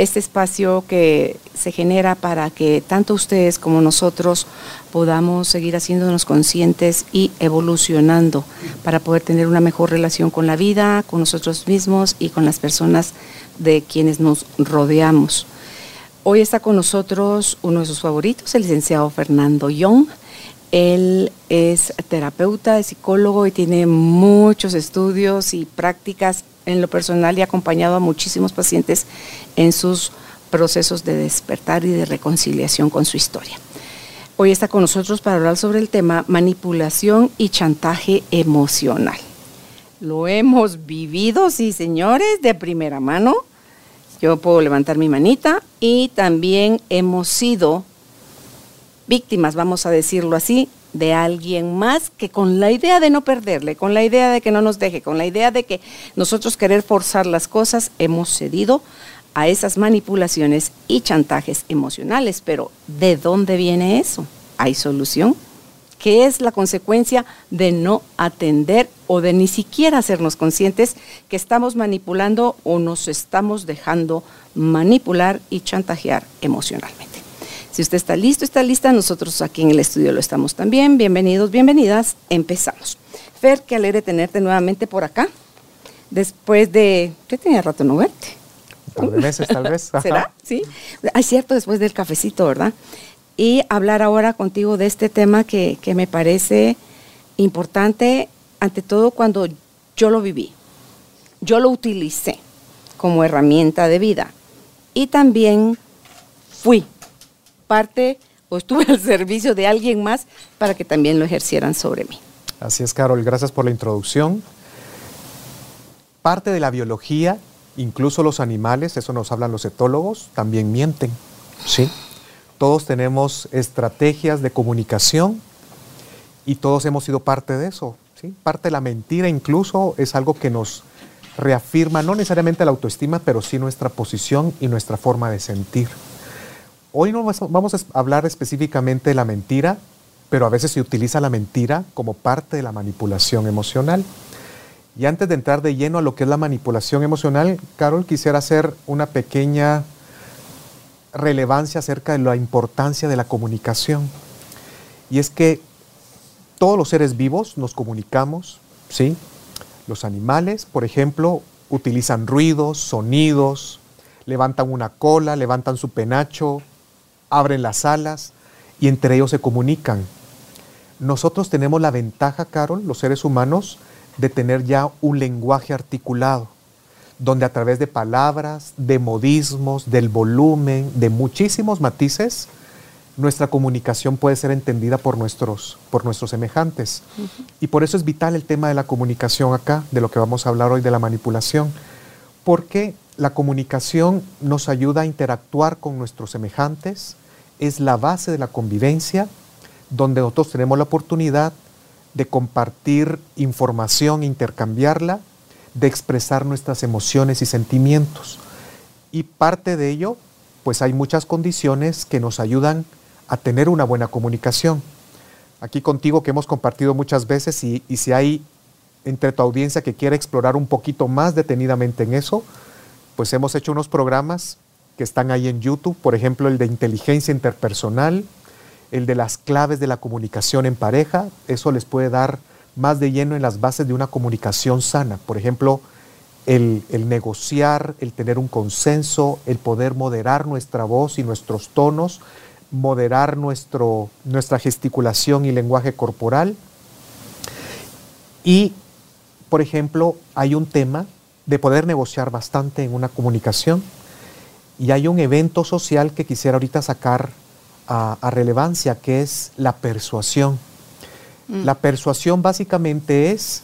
este espacio que se genera para que tanto ustedes como nosotros podamos seguir haciéndonos conscientes y evolucionando para poder tener una mejor relación con la vida, con nosotros mismos y con las personas de quienes nos rodeamos. Hoy está con nosotros uno de sus favoritos, el licenciado Fernando Young. Él es terapeuta, es psicólogo y tiene muchos estudios y prácticas en lo personal y acompañado a muchísimos pacientes en sus procesos de despertar y de reconciliación con su historia. Hoy está con nosotros para hablar sobre el tema manipulación y chantaje emocional. Lo hemos vivido, sí señores, de primera mano. Yo puedo levantar mi manita y también hemos sido víctimas, vamos a decirlo así, de alguien más que con la idea de no perderle, con la idea de que no nos deje, con la idea de que nosotros querer forzar las cosas, hemos cedido a esas manipulaciones y chantajes emocionales. Pero ¿de dónde viene eso? ¿Hay solución? ¿Qué es la consecuencia de no atender o de ni siquiera hacernos conscientes que estamos manipulando o nos estamos dejando manipular y chantajear emocionalmente? Si usted está listo, está lista, nosotros aquí en el estudio lo estamos también. Bienvenidos, bienvenidas. Empezamos. Fer, qué alegre tenerte nuevamente por acá. Después de, ¿qué tenía rato no verte? De meses, tal vez. ¿Será? Sí. Es cierto, después del cafecito, ¿verdad? Y hablar ahora contigo de este tema que, que me parece importante, ante todo cuando yo lo viví. Yo lo utilicé como herramienta de vida. Y también fui parte o estuve al servicio de alguien más para que también lo ejercieran sobre mí. Así es, Carol, gracias por la introducción. Parte de la biología, incluso los animales, eso nos hablan los etólogos, también mienten. ¿sí? Todos tenemos estrategias de comunicación y todos hemos sido parte de eso. ¿sí? Parte de la mentira incluso es algo que nos reafirma no necesariamente la autoestima, pero sí nuestra posición y nuestra forma de sentir. Hoy no vamos a hablar específicamente de la mentira, pero a veces se utiliza la mentira como parte de la manipulación emocional. Y antes de entrar de lleno a lo que es la manipulación emocional, Carol, quisiera hacer una pequeña relevancia acerca de la importancia de la comunicación. Y es que todos los seres vivos nos comunicamos, ¿sí? Los animales, por ejemplo, utilizan ruidos, sonidos, levantan una cola, levantan su penacho, abren las alas y entre ellos se comunican. Nosotros tenemos la ventaja, Carol, los seres humanos, de tener ya un lenguaje articulado, donde a través de palabras, de modismos, del volumen, de muchísimos matices, nuestra comunicación puede ser entendida por nuestros, por nuestros semejantes. Y por eso es vital el tema de la comunicación acá, de lo que vamos a hablar hoy de la manipulación, porque la comunicación nos ayuda a interactuar con nuestros semejantes, es la base de la convivencia, donde nosotros tenemos la oportunidad de compartir información, intercambiarla, de expresar nuestras emociones y sentimientos. Y parte de ello, pues hay muchas condiciones que nos ayudan a tener una buena comunicación. Aquí contigo que hemos compartido muchas veces y, si hay entre tu audiencia que quiera explorar un poquito más detenidamente en eso, pues hemos hecho unos programas que están ahí en YouTube, por ejemplo el de inteligencia interpersonal, el de las claves de la comunicación en pareja, eso les puede dar más de lleno en las bases de una comunicación sana, por ejemplo, el, negociar, el tener un consenso, el poder moderar nuestra voz y nuestros tonos, moderar nuestro, nuestra gesticulación y lenguaje corporal. Y, por ejemplo, hay un tema de poder negociar bastante en una comunicación, y hay un evento social que quisiera ahorita sacar a, relevancia, que es la persuasión. Mm. La persuasión básicamente es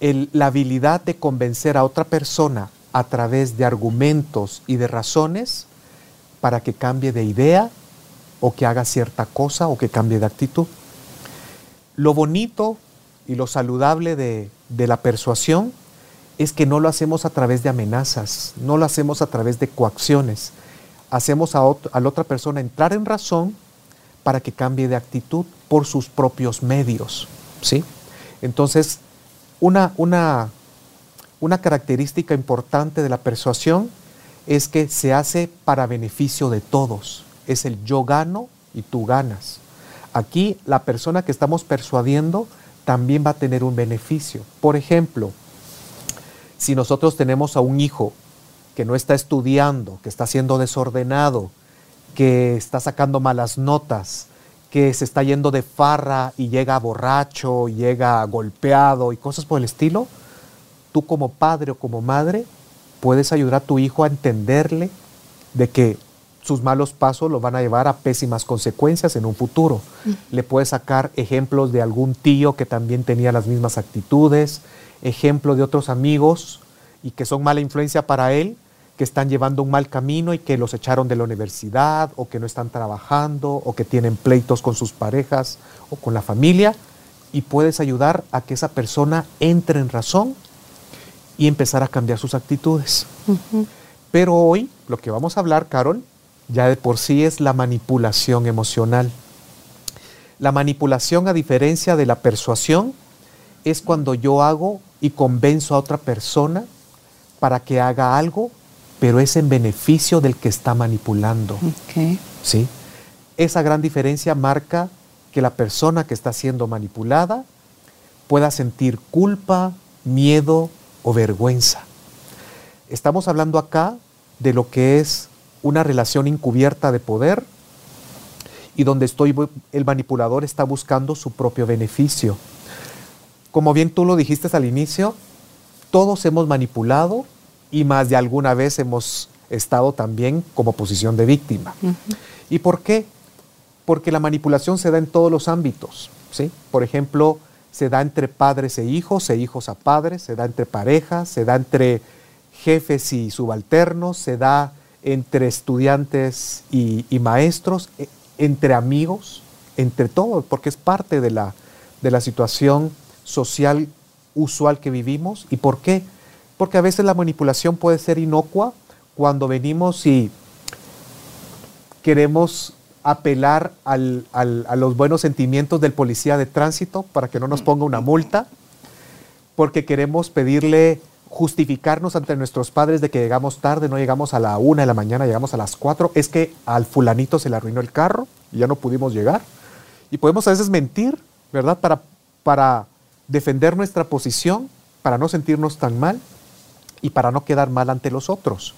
la habilidad de convencer a otra persona a través de argumentos y de razones para que cambie de idea o que haga cierta cosa o que cambie de actitud. Lo bonito y lo saludable de, la persuasión es que no lo hacemos a través de amenazas, no lo hacemos a través de coacciones. Hacemos a, la otra persona entrar en razón para que cambie de actitud por sus propios medios. ¿sí? Entonces, una, una, una característica importante de la persuasión es que se hace para beneficio de todos. Es el yo gano y tú ganas. Aquí la persona que estamos persuadiendo también va a tener un beneficio. Por ejemplo, si nosotros tenemos a un hijo que no está estudiando, que está siendo desordenado, que está sacando malas notas, que se está yendo de farra y llega borracho, llega golpeado y cosas por el estilo, tú como padre o como madre puedes ayudar a tu hijo a entenderle de que sus malos pasos lo van a llevar a pésimas consecuencias en un futuro. Le puedes sacar ejemplos de algún tío que también tenía las mismas actitudes, ejemplos de otros amigos y que son mala influencia para él, que están llevando un mal camino y que los echaron de la universidad o que no están trabajando o que tienen pleitos con sus parejas o con la familia y puedes ayudar a que esa persona entre en razón y empezar a cambiar sus actitudes. Pero hoy lo que vamos a hablar, Carol, ya de por sí es la manipulación emocional. La manipulación, a diferencia de la persuasión, es cuando yo hago y convenzo a otra persona para que haga algo, pero es en beneficio del que está manipulando. ¿Sí? Esa gran diferencia marca que la persona que está siendo manipulada pueda sentir culpa, miedo o vergüenza. Estamos hablando acá de lo que es una relación encubierta de poder y donde estoy, el manipulador está buscando su propio beneficio. Como bien tú lo dijiste al inicio, todos hemos manipulado y más de alguna vez hemos estado también como posición de víctima. ¿Y por qué? Porque la manipulación se da en todos los ámbitos. ¿sí? Por ejemplo, se da entre padres e hijos, e hijos a padres, se da entre parejas, se da entre jefes y subalternos, se da entre estudiantes y, maestros, e, entre amigos, entre todos, porque es parte de la, de la situación social usual que vivimos. ¿Y por qué? Porque a veces la manipulación puede ser inocua cuando venimos y queremos apelar a los buenos sentimientos del policía de tránsito para que no nos ponga una multa, porque queremos pedirle justificarnos ante nuestros padres de que llegamos tarde, no llegamos a la una de la mañana, llegamos a las cuatro, es que al fulanito se le arruinó el carro y ya no pudimos llegar. Y podemos a veces mentir, ¿verdad? Para, para defender nuestra posición, para no sentirnos tan mal y para no quedar mal ante los otros.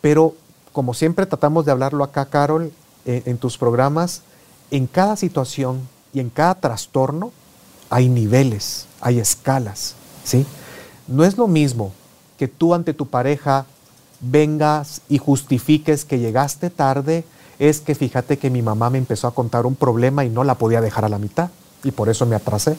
Pero como siempre tratamos de hablarlo acá, Carol, en, en tus programas, en cada situación y en cada trastorno hay niveles, hay escalas, ¿sí? No es lo mismo que tú ante tu pareja vengas y justifiques que llegaste tarde, es que fíjate que mi mamá me empezó a contar un problema y no la podía dejar a la mitad y por eso me atrasé.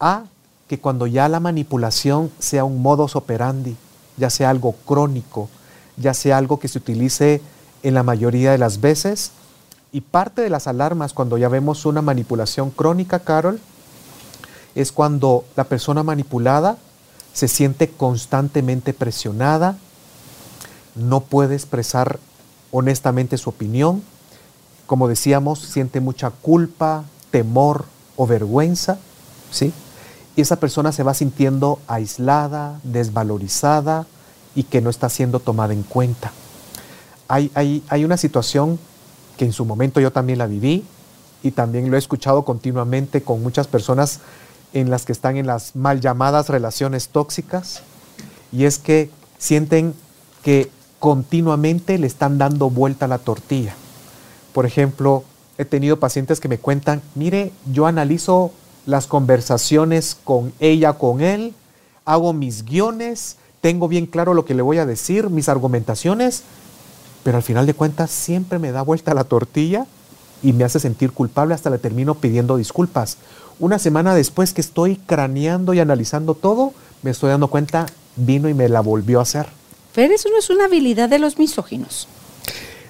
A que cuando ya la manipulación sea un modus operandi, ya sea algo crónico, ya sea algo que se utilice en la mayoría de las veces. Y parte de las alarmas cuando ya vemos una manipulación crónica, Carol, es cuando la persona manipulada se siente constantemente presionada, no puede expresar honestamente su opinión, como decíamos, siente mucha culpa, temor o vergüenza, ¿sí? Y esa persona se va sintiendo aislada, desvalorizada y que no está siendo tomada en cuenta. Hay, hay, una situación que en su momento yo también la viví y también lo he escuchado continuamente con muchas personas en las que están en las mal llamadas relaciones tóxicas y es que sienten que continuamente le están dando vuelta a la tortilla. Por ejemplo, he tenido pacientes que me cuentan, mire, yo analizo las conversaciones con ella, con él, hago mis guiones, tengo bien claro lo que le voy a decir, mis argumentaciones, pero al final de cuentas siempre me da vuelta la tortilla y me hace sentir culpable hasta le termino pidiendo disculpas. Una semana después que estoy craneando y analizando todo, me estoy dando cuenta, vino y me la volvió a hacer. Pero eso no es una habilidad de los misóginos.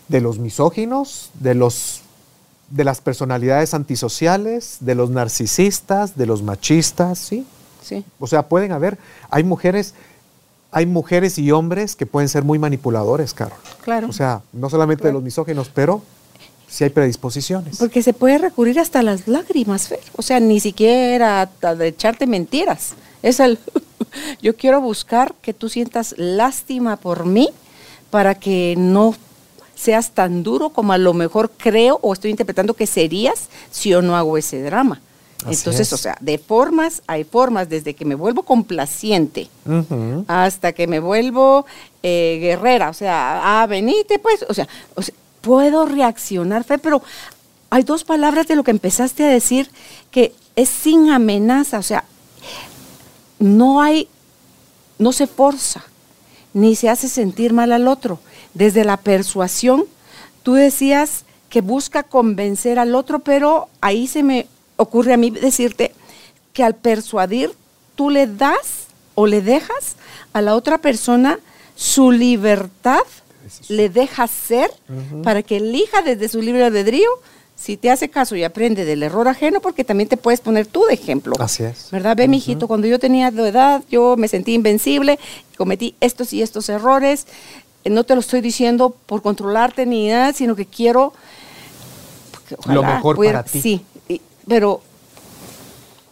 de los misóginos, de los de las personalidades antisociales, de los narcisistas, de los machistas, ¿sí? Sí. O sea, pueden haber, hay mujeres, hay mujeres y hombres que pueden ser muy manipuladores, Carol. Claro. O sea, no solamente de los misóginos, pero sí hay predisposiciones. Porque se puede recurrir hasta las lágrimas, Fer. O sea, ni siquiera hasta de echarte mentiras. Es el, yo quiero buscar que tú sientas lástima por mí para que no seas tan duro como a lo mejor creo o estoy interpretando que serías si yo no hago ese drama. Así Entonces, es. o sea, de formas, hay formas, desde que me vuelvo complaciente hasta que me vuelvo eh, guerrera, o sea, ah, venite pues, o sea, o sea, puedo reaccionar, Fe, pero hay dos palabras de lo que empezaste a decir que es sin amenaza, o sea, no hay, no se forza, ni se hace sentir mal al otro. Desde la persuasión, tú decías que busca convencer al otro, pero ahí se me ocurre a mí decirte que al persuadir, tú le das o le dejas a la otra persona su libertad, le dejas ser para que elija desde su libre albedrío si te hace caso y aprende del error ajeno, porque también te puedes poner tú de ejemplo. Así es. ¿Verdad? Ve, mijito, cuando yo tenía tu edad, yo me sentí invencible, cometí estos y estos errores. Eh, No te lo estoy diciendo por controlarte ni nada, sino que quiero Lo mejor pudiera- para ti. Sí, y- pero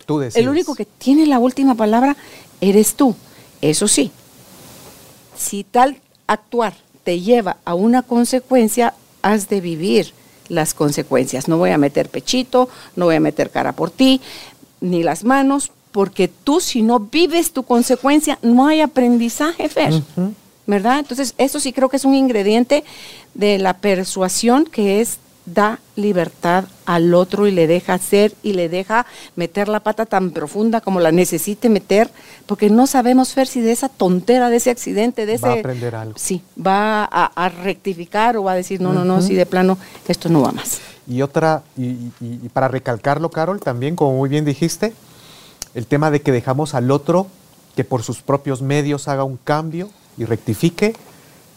Tú decides. el único que tiene la última palabra eres tú. Eso sí, si tal actuar te lleva a una consecuencia, has de vivir las consecuencias. No voy a meter pechito, no voy a meter cara por ti, ni las manos, porque tú si no vives tu consecuencia, no hay aprendizaje, Fer. ¿Verdad? Entonces, eso sí creo que es un ingrediente de la persuasión que es da libertad al otro y le deja ser y le deja meter la pata tan profunda como la necesite meter, porque no sabemos, Fer, si de esa tontera, de ese accidente, de ese... Va a aprender algo. Sí, va a, a rectificar o va a decir, no, no, no, si de plano esto no va más. Y otra, y, y- y para recalcarlo, Carol, también, como muy bien dijiste, el tema de que dejamos al otro que por sus propios medios haga un cambio y rectifique,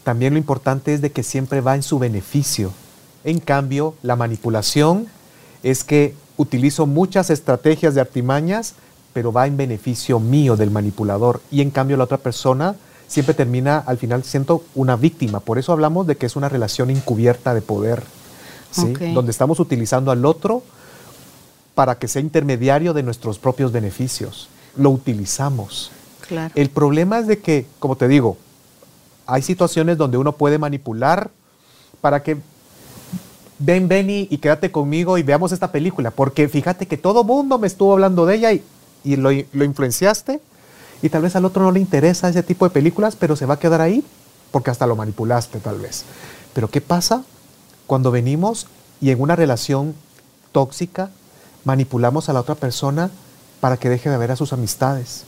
también lo importante es de que siempre va en su beneficio. En cambio, la manipulación es que utilizo muchas estrategias de artimañas, pero va en beneficio mío del manipulador. Y en cambio la otra persona siempre termina al final siendo una víctima. Por eso hablamos de que es una relación encubierta de poder. ¿sí? Donde estamos utilizando al otro para que sea intermediario de nuestros propios beneficios. Lo utilizamos. Claro. El problema es de que, como te digo, hay situaciones donde uno puede manipular para que ven, ven y, y quédate conmigo y veamos esta película, porque fíjate que todo mundo me estuvo hablando de ella y, y lo, lo influenciaste y tal vez al otro no le interesa ese tipo de películas, pero se va a quedar ahí porque hasta lo manipulaste tal vez. Pero ¿qué pasa cuando venimos y en una relación tóxica manipulamos a la otra persona para que deje de ver a sus amistades,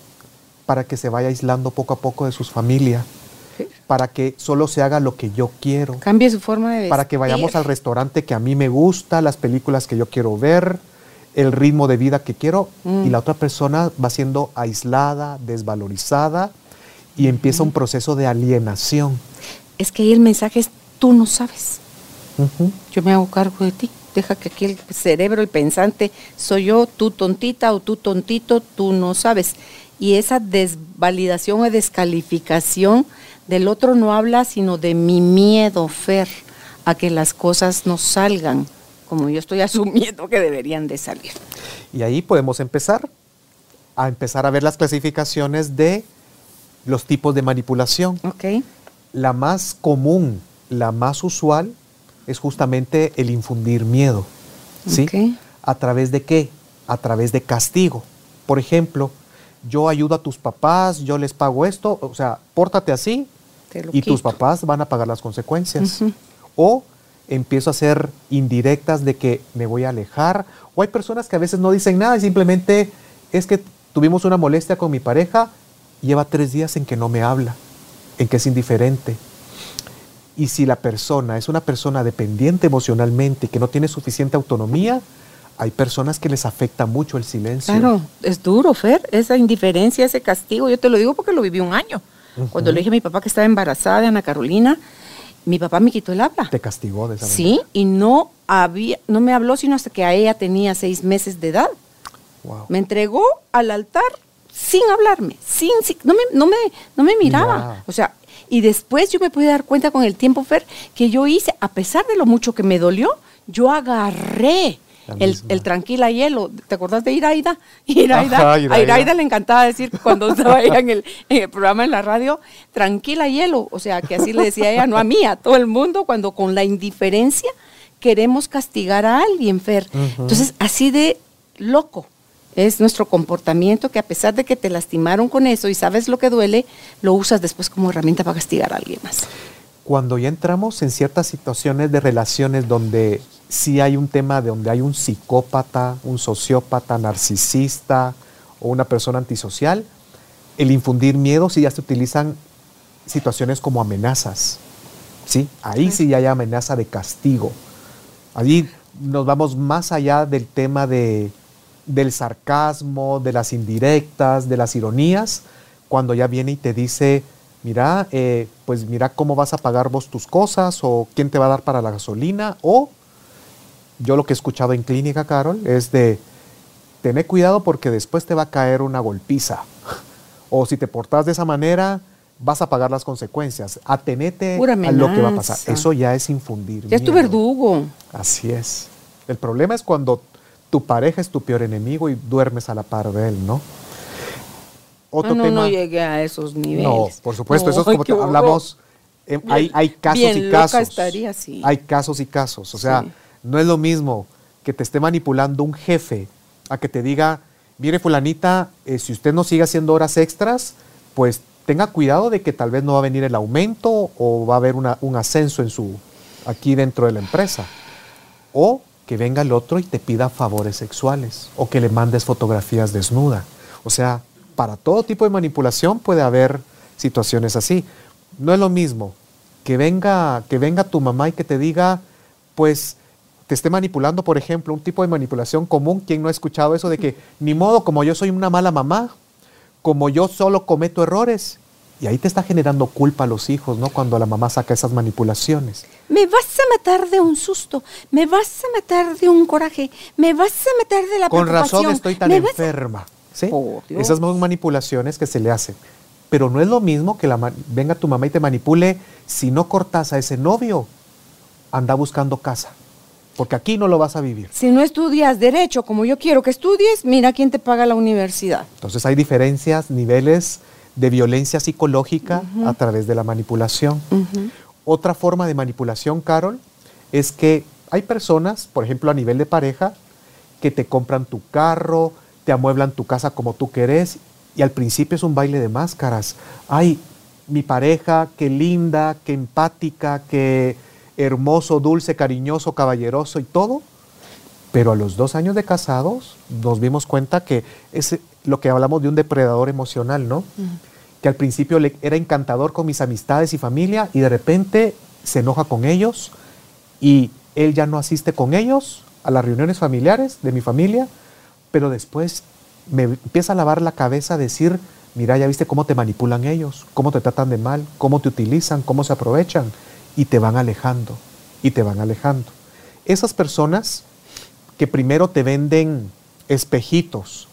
para que se vaya aislando poco a poco de sus familias, para que solo se haga lo que yo quiero, Cambie su forma de vestir. para que vayamos al restaurante que a mí me gusta, las películas que yo quiero ver, el ritmo de vida que quiero, Mm. y la otra persona va siendo aislada, desvalorizada, y empieza un proceso de alienación. Es que ahí el mensaje es, tú no sabes. Yo me hago cargo de ti. Deja que aquí el cerebro, el pensante, soy yo, tú tontita o tú tontito, tú no sabes. Y esa desvalidación o descalificación del otro no habla sino de mi miedo, Fer, a que las cosas no salgan como yo estoy asumiendo que deberían de salir. Y ahí podemos empezar a empezar a ver las clasificaciones de los tipos de manipulación. ¿Ok? La más común, la más usual, es justamente el infundir miedo. ¿Sí? ¿A través de qué? A través de castigo. Por ejemplo, yo ayudo a tus papás, yo les pago esto, o sea, pórtate así y tus papás van a pagar las consecuencias. O empiezo a hacer indirectas de que me voy a alejar. O hay personas que a veces no dicen nada y simplemente es que tuvimos una molestia con mi pareja, lleva tres días en que no me habla, en que es indiferente. Y si la persona es una persona dependiente emocionalmente y que no tiene suficiente autonomía, hay personas que les afecta mucho el silencio. Claro, es duro, Fer, esa indiferencia, ese castigo. Yo te lo digo porque lo viví un año. Cuando le dije a mi papá que estaba embarazada de Ana Carolina mi papá me quitó el habla. Te castigó de esa Sí, manera. y no había, no me habló sino hasta que a ella tenía seis meses de edad. Wow. Me entregó al altar sin hablarme, sin, sin- no, me, no, me, no me miraba. O sea, y después yo me pude dar cuenta con el tiempo, Fer, que yo hice, a pesar de lo mucho que me dolió, yo agarré el, el tranquila hielo. ¿Te acordás de Iraida? Iraida, Ajá, a Iraida. Iraida le encantaba decir cuando estaba ella en el, en el programa en la radio, tranquila hielo. O sea, que así le decía ella, no a mí, a todo el mundo, cuando con la indiferencia queremos castigar a alguien, Fer. Entonces, así de loco es nuestro comportamiento que a pesar de que te lastimaron con eso y sabes lo que duele, lo usas después como herramienta para castigar a alguien más. Cuando ya entramos en ciertas situaciones de relaciones donde sí hay un tema de donde hay un psicópata, un sociópata, narcisista o una persona antisocial, el infundir miedo sí ya se utilizan situaciones como amenazas. ¿sí? Ahí sí ya hay amenaza de castigo. Allí nos vamos más allá del tema de, del sarcasmo, de las indirectas, de las ironías, cuando ya viene y te dice, mira, eh, pues mira cómo vas a pagar vos tus cosas o quién te va a dar para la gasolina o yo lo que he escuchado en clínica, Carol, es de tener cuidado porque después te va a caer una golpiza. O si te portas de esa manera, vas a pagar las consecuencias. Atenete a lo que va a pasar. Eso ya es infundir. Ya es tu miedo. verdugo. Así es. El problema es cuando tu pareja es tu peor enemigo y duermes a la par de él, ¿no? Otro no, tema. no llegué a esos niveles. No, por supuesto, eso es como te- hablamos. eh, hay, hay casos bien y casos. estaría, sí. Hay casos y casos. O sea, Sí. No es lo mismo que te esté manipulando un jefe a que te diga, mire fulanita, eh, si usted no sigue haciendo horas extras, pues tenga cuidado de que tal vez no va a venir el aumento o va a haber un ascenso en su aquí dentro de la empresa. O que venga el otro y te pida favores sexuales o que le mandes fotografías desnuda. O sea, para todo tipo de manipulación puede haber situaciones así. No es lo mismo que venga, que venga tu mamá y que te diga, pues te esté manipulando, por ejemplo, un tipo de manipulación común. ¿Quién no ha escuchado eso de que, ni modo, como yo soy una mala mamá, como yo solo cometo errores? Y ahí te está generando culpa a los hijos, ¿no? Cuando la mamá saca esas manipulaciones. Me vas a matar de un susto, me vas a matar de un coraje, me vas a matar de la Con preocupación. razón estoy tan a- enferma. ¿sí? Esas son manipulaciones que se le hacen. Pero no es lo mismo que la venga tu mamá y te manipule. Si no cortas a ese novio, anda buscando casa. Porque aquí no lo vas a vivir. Si no estudias derecho como yo quiero que estudies, mira quién te paga la universidad. Entonces hay diferencias, niveles de violencia psicológica a través de la manipulación. Otra forma de manipulación, Carol, es que hay personas, por ejemplo, a nivel de pareja, que te compran tu carro, te amueblan tu casa como tú querés, y al principio es un baile de máscaras. Ay, mi pareja, qué linda, qué empática, qué hermoso, dulce, cariñoso, caballeroso y todo. Pero a los dos años de casados nos dimos cuenta que es lo que hablamos de un depredador emocional, ¿no? Que al principio era encantador con mis amistades y familia y de repente se enoja con ellos y él ya no asiste con ellos a las reuniones familiares de mi familia, pero después me empieza a lavar la cabeza a decir, mira, ya viste cómo te manipulan ellos, cómo te tratan de mal, cómo te utilizan, cómo se aprovechan y te van alejando y te van alejando. Esas personas que primero te venden espejitos,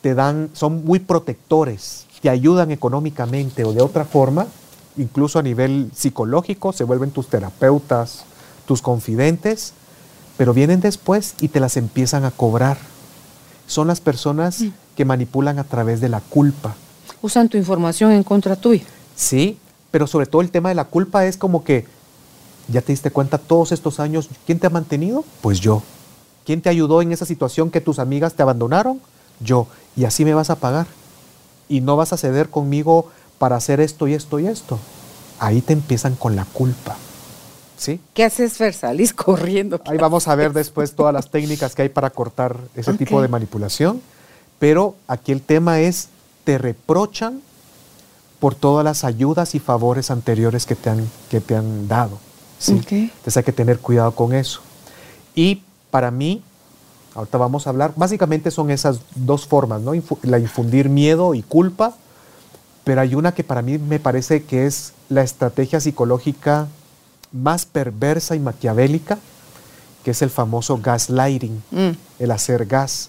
te dan, son muy protectores, te ayudan económicamente o de otra forma, incluso a nivel psicológico, se vuelven tus terapeutas, tus confidentes, pero vienen después y te las empiezan a cobrar. Son las personas que manipulan a través de la culpa. Usan tu información en contra tuya. Sí, pero sobre todo el tema de la culpa es como que, ya te diste cuenta todos estos años, ¿quién te ha mantenido? Pues yo. ¿Quién te ayudó en esa situación que tus amigas te abandonaron? Yo. Y así me vas a pagar. Y no vas a ceder conmigo para hacer esto y esto y esto. Ahí te empiezan con la culpa. ¿Sí? ¿Qué haces, Fer? Salís corriendo. Ahí vamos a ver después todas las técnicas que hay para cortar ese tipo de manipulación. Pero aquí el tema es, te reprochan por todas las ayudas y favores anteriores que te han, que te han dado. ¿sí? Ok. Entonces hay que tener cuidado con eso. Y para mí, ahorita vamos a hablar, básicamente son esas dos formas, ¿no? Infu- la infundir miedo y culpa, pero hay una que para mí me parece que es la estrategia psicológica más perversa y maquiavélica, que es el famoso gaslighting, Mm. el hacer gas.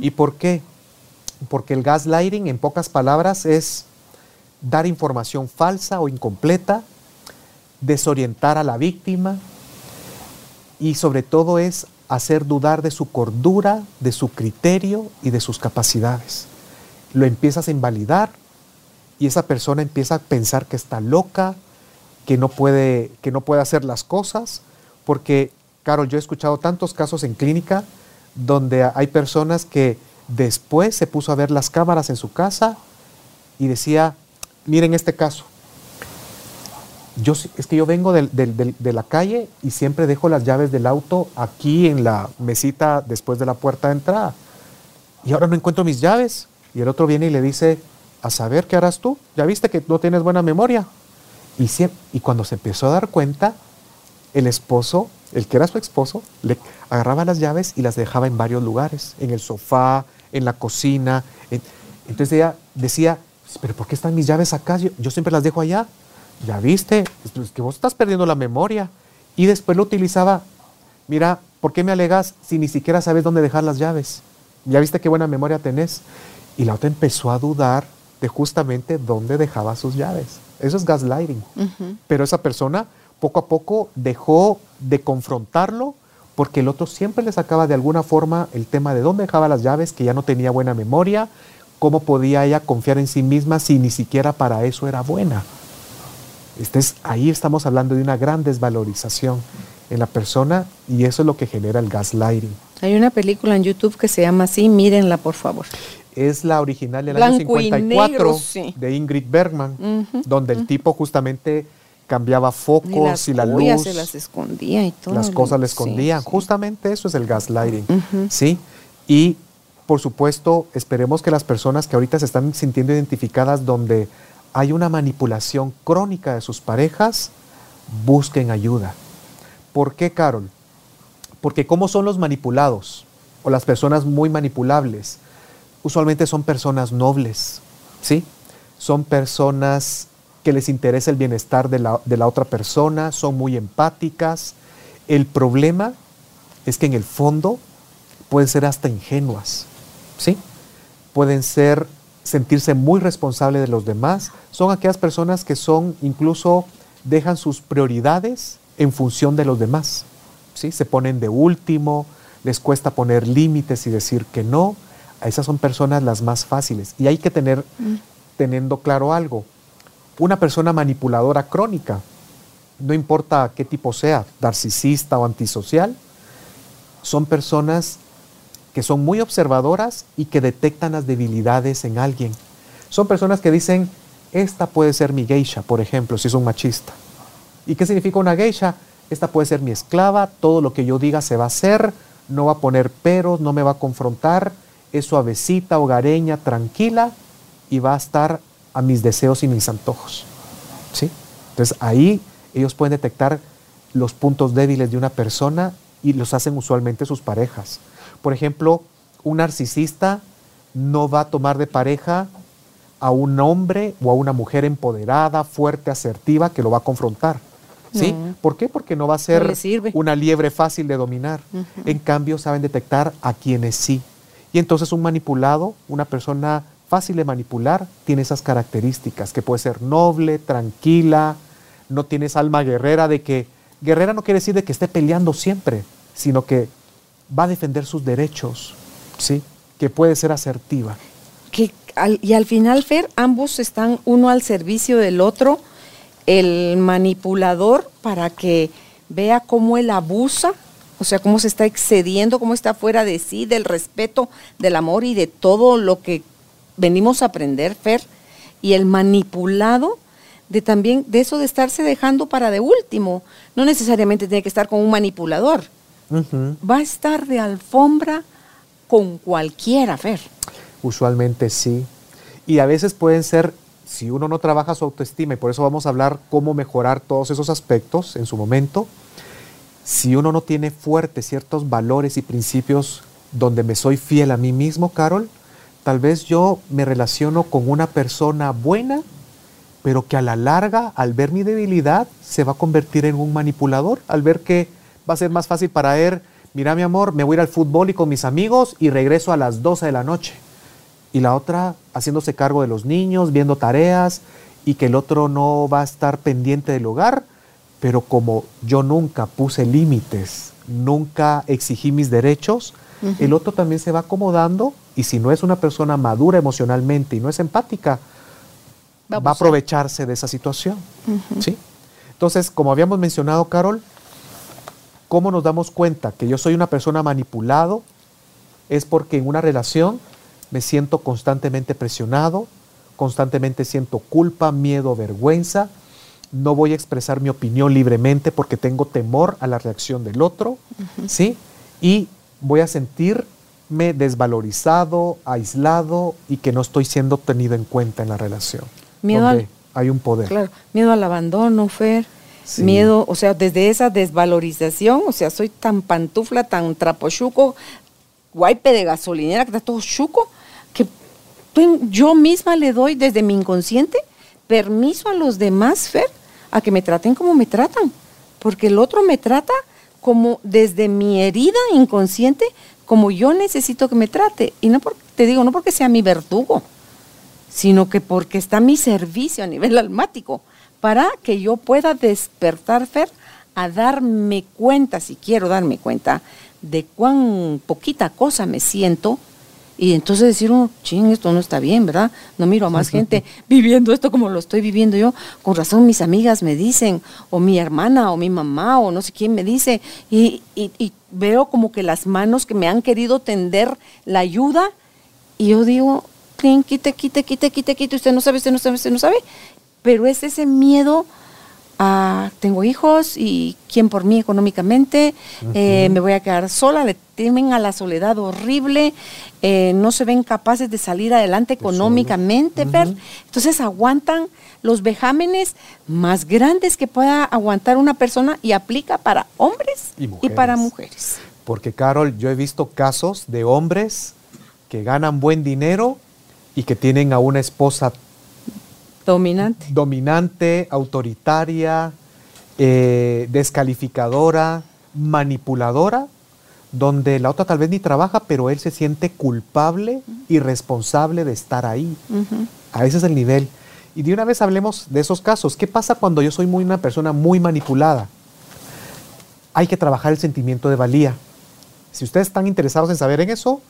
¿Y por qué? Porque el gaslighting, en pocas palabras, es dar información falsa o incompleta, desorientar a la víctima y sobre todo es hacer dudar de su cordura, de su criterio y de sus capacidades. Lo empiezas a invalidar y esa persona empieza a pensar que está loca, que no puede, que no puede hacer las cosas, porque, Carol, yo he escuchado tantos casos en clínica donde hay personas que después se puso a ver las cámaras en su casa y decía, miren este caso, yo, es que yo vengo de la calle y siempre dejo las llaves del auto aquí en la mesita después de la puerta de entrada. Y ahora no encuentro mis llaves. Y el otro viene y le dice, a saber qué harás tú. Ya viste que no tienes buena memoria. Y, cuando se empezó a dar cuenta, el esposo, el que era su esposo, le agarraba las llaves y las dejaba en varios lugares, en el sofá, en la cocina. en- entonces ella decía, pero ¿por qué están mis llaves acá? Yo, yo siempre las dejo allá. Ya viste, es que vos estás perdiendo la memoria. Y después lo utilizaba, mira, ¿por qué me alegas si ni siquiera sabes dónde dejar las llaves? Ya viste qué buena memoria tenés. Y la otra empezó a dudar de justamente dónde dejaba sus llaves. Eso es gaslighting. Ujú. Pero esa persona poco a poco dejó de confrontarlo porque el otro siempre le sacaba de alguna forma el tema de dónde dejaba las llaves, que ya no tenía buena memoria, cómo podía ella confiar en sí misma si ni siquiera para eso era buena. Este es- ahí estamos hablando de una gran desvalorización en la persona y eso es lo que genera el gaslighting. Hay una película en YouTube que se llama así, mírenla por favor. Es la original del año Blanco y 54 negro, sí. de Ingrid Bergman, donde el tipo justamente cambiaba Y focos las y la luz. se las escondía y todo. las cosas le escondían. sí. Justamente eso es el gaslighting. ¿sí? Y por supuesto, esperemos que las personas que ahorita se están sintiendo identificadas donde hay una manipulación crónica de sus parejas, busquen ayuda. ¿Por qué, Carol? Porque ¿cómo son los manipulados o las personas muy manipulables? Usualmente son personas nobles, ¿sí? Son personas que les interesa el bienestar de la, de la otra persona, son muy empáticas. El problema es que en el fondo pueden ser hasta ingenuas, ¿sí? Pueden ser sentirse muy responsables de los demás. Son aquellas personas que son incluso dejan sus prioridades en función de los demás, ¿sí? Se ponen de último, les cuesta poner límites y decir que no. A esas son personas las más fáciles y hay que tener teniendo claro algo. Una persona manipuladora crónica, no importa qué tipo sea, narcisista o antisocial, son personas que son muy observadoras y que detectan las debilidades en alguien. Son personas que dicen, esta puede ser mi geisha, por ejemplo, si es un machista. ¿Y qué significa una geisha? Esta puede ser mi esclava, todo lo que yo diga se va a hacer, no va a poner peros, no me va a confrontar, es suavecita, hogareña, tranquila y va a estar a mis deseos y mis antojos. ¿Sí? Entonces ahí ellos pueden detectar los puntos débiles de una persona y los hacen usualmente sus parejas. Por ejemplo, un narcisista no va a tomar de pareja a un hombre o a una mujer empoderada, fuerte, asertiva, que lo va a confrontar. ¿Sí? No. ¿Por qué? Porque no va a ser sirve. una liebre fácil de dominar. En cambio, saben detectar a quienes sí. Y entonces un manipulado, una persona fácil de manipular, tiene esas características, que puede ser noble, tranquila, no tienes alma guerrera de que, guerrera no quiere decir de que esté peleando siempre, sino que va a defender sus derechos, ¿sí? Que puede ser asertiva. Que al- y al final, Fer, ambos están uno al servicio del otro, el manipulador para que vea cómo él abusa, o sea, cómo se está excediendo, cómo está fuera de sí, del respeto, del amor y de todo lo que venimos a aprender, Fer, y el manipulado de también de eso de estarse dejando para de último. No necesariamente tiene que estar con un manipulador. Va a estar de alfombra con cualquiera, Fer. Usualmente sí. Y a veces pueden ser, si uno no trabaja su autoestima, y por eso vamos a hablar cómo mejorar todos esos aspectos en su momento, si uno no tiene fuertes ciertos valores y principios donde me soy fiel a mí mismo, Carol, tal vez yo me relaciono con una persona buena, pero que a la larga, al ver mi debilidad, se va a convertir en un manipulador, al ver que va a ser más fácil para él, mira mi amor, me voy a ir al fútbol y con mis amigos y regreso a las 12 de la noche. Y la otra haciéndose cargo de los niños, viendo tareas y que el otro no va a estar pendiente del hogar, pero como yo nunca puse límites, nunca exigí mis derechos, el otro también se va acomodando y si no es una persona madura emocionalmente y no es empática, va a, aprovecharse de esa situación. ¿sí? Entonces, como habíamos mencionado, Carol, ¿cómo nos damos cuenta que yo soy una persona manipulado? Es porque en una relación me siento constantemente presionado, constantemente siento culpa, miedo, vergüenza, no voy a expresar mi opinión libremente porque tengo temor a la reacción del otro, ¿sí? Y voy a sentirme desvalorizado, aislado y que no estoy siendo tenido en cuenta en la relación. Miedo al, hay un poder. Claro, miedo al abandono, Fer. Miedo, o sea, desde esa desvalorización, o sea, soy tan pantufla, tan trapochuco, guaype de gasolinera, que está todo chuco, que yo misma le doy desde mi inconsciente permiso a los demás, Fer, a que me traten como me tratan, porque el otro me trata como desde mi herida inconsciente, como yo necesito que me trate. Y no porque, te digo, no porque sea mi verdugo, sino que porque está mi servicio a nivel almático, para que yo pueda despertar, Fer, a darme cuenta, si quiero darme cuenta, de cuán poquita cosa me siento y entonces decir, oh, ching, esto no está bien, ¿verdad? No miro a más gente viviendo esto como lo estoy viviendo yo. Con razón mis amigas me dicen, o mi hermana, o mi mamá, o no sé quién me dice, y, y, veo como que las manos que me han querido tender la ayuda, y yo digo, quite, quite, quite, quite, quite, usted no sabe, usted no sabe, usted no sabe. Pero es ese miedo tengo hijos y quién por mí económicamente, eh, me voy a quedar sola, le temen a la soledad horrible, eh, no se ven capaces de salir adelante económicamente, entonces aguantan los vejámenes más grandes que pueda aguantar una persona y aplica para hombres y, y para mujeres. Porque Carol, yo he visto casos de hombres que ganan buen dinero y que tienen a una esposa Dominante. Dominante, autoritaria, eh, descalificadora, manipuladora, donde la otra tal vez ni trabaja, pero él se siente culpable y responsable de estar ahí. A ese es el nivel. Y de una vez hablemos de esos casos. ¿Qué pasa cuando yo soy muy una persona muy manipulada? Hay que trabajar el sentimiento de valía. Si ustedes están interesados en saber en eso,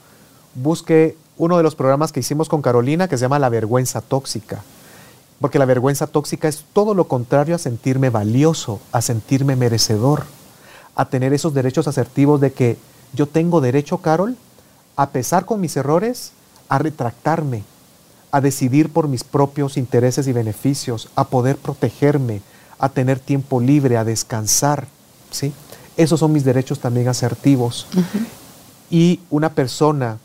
busque uno de los programas que hicimos con Carolina que se llama La vergüenza tóxica. Porque la vergüenza tóxica es todo lo contrario a sentirme valioso, a sentirme merecedor, a tener esos derechos asertivos de que yo tengo derecho, Carol, a pesar con mis errores, a retractarme, a decidir por mis propios intereses y beneficios, a poder protegerme, a tener tiempo libre, a descansar. ¿sí? Esos son mis derechos también asertivos. Y una persona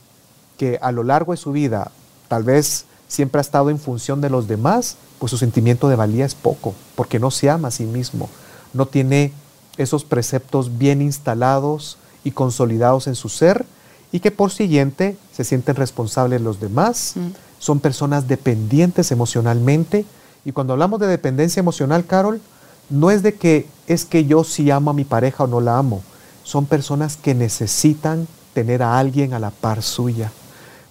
que a lo largo de su vida tal vez siempre ha estado en función de los demás, pues su sentimiento de valía es poco, porque no se ama a sí mismo, no tiene esos preceptos bien instalados y consolidados en su ser y que por siguiente se sienten responsables los demás, mm. son personas dependientes emocionalmente y cuando hablamos de dependencia emocional, Carol, no es de que es que yo sí amo a mi pareja o no la amo, son personas que necesitan tener a alguien a la par suya.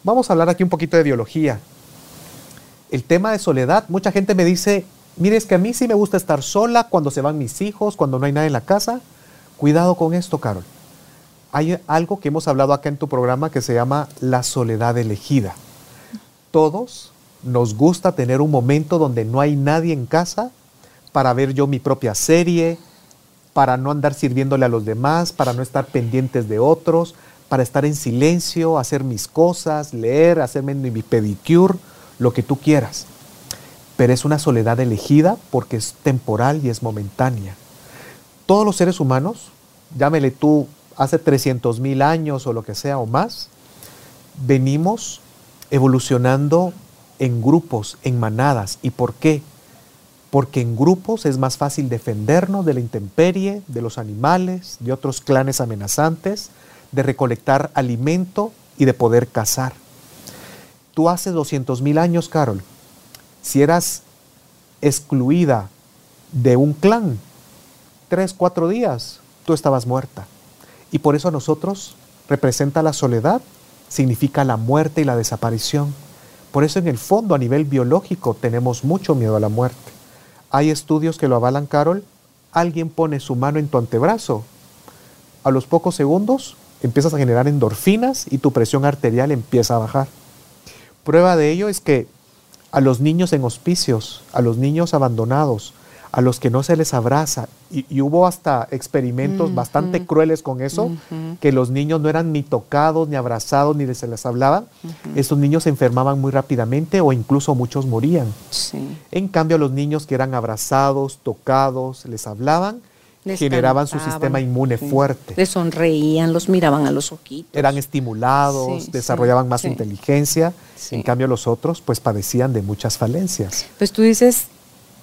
Vamos a hablar aquí un poquito de biología el tema de soledad, mucha gente me dice, mire, es que a mí sí me gusta estar sola cuando se van mis hijos, cuando no hay nadie en la casa. Cuidado con esto, Carol. Hay algo que hemos hablado acá en tu programa que se llama la soledad elegida. Todos nos gusta tener un momento donde no hay nadie en casa para ver yo mi propia serie, para no andar sirviéndole a los demás, para no estar pendientes de otros, para estar en silencio, hacer mis cosas, leer, hacerme mi pedicure lo que tú quieras. Pero es una soledad elegida porque es temporal y es momentánea. Todos los seres humanos, llámele tú hace 300 mil años o lo que sea o más, venimos evolucionando en grupos, en manadas. ¿Y por qué? Porque en grupos es más fácil defendernos de la intemperie, de los animales, de otros clanes amenazantes, de recolectar alimento y de poder cazar tú hace 200 mil años, Carol, si eras excluida de un clan, tres, cuatro días, tú estabas muerta. Y por eso a nosotros representa la soledad, significa la muerte y la desaparición. Por eso en el fondo a nivel biológico tenemos mucho miedo a la muerte. Hay estudios que lo avalan, Carol. Alguien pone su mano en tu antebrazo. A los pocos segundos empiezas a generar endorfinas y tu presión arterial empieza a bajar. Prueba de ello es que a los niños en hospicios, a los niños abandonados, a los que no se les abraza. Y, hubo hasta experimentos bastante crueles con eso, que los niños no eran ni tocados, ni abrazados, ni se les hablaba. Estos niños se enfermaban muy rápidamente o incluso muchos morían. En cambio, los niños que eran abrazados, tocados, les hablaban, generaban su sistema inmune fuerte. Les sonreían, los miraban a los ojitos. Eran estimulados, desarrollaban más inteligencia. En cambio, los otros pues padecían de muchas falencias. Pues tú dices,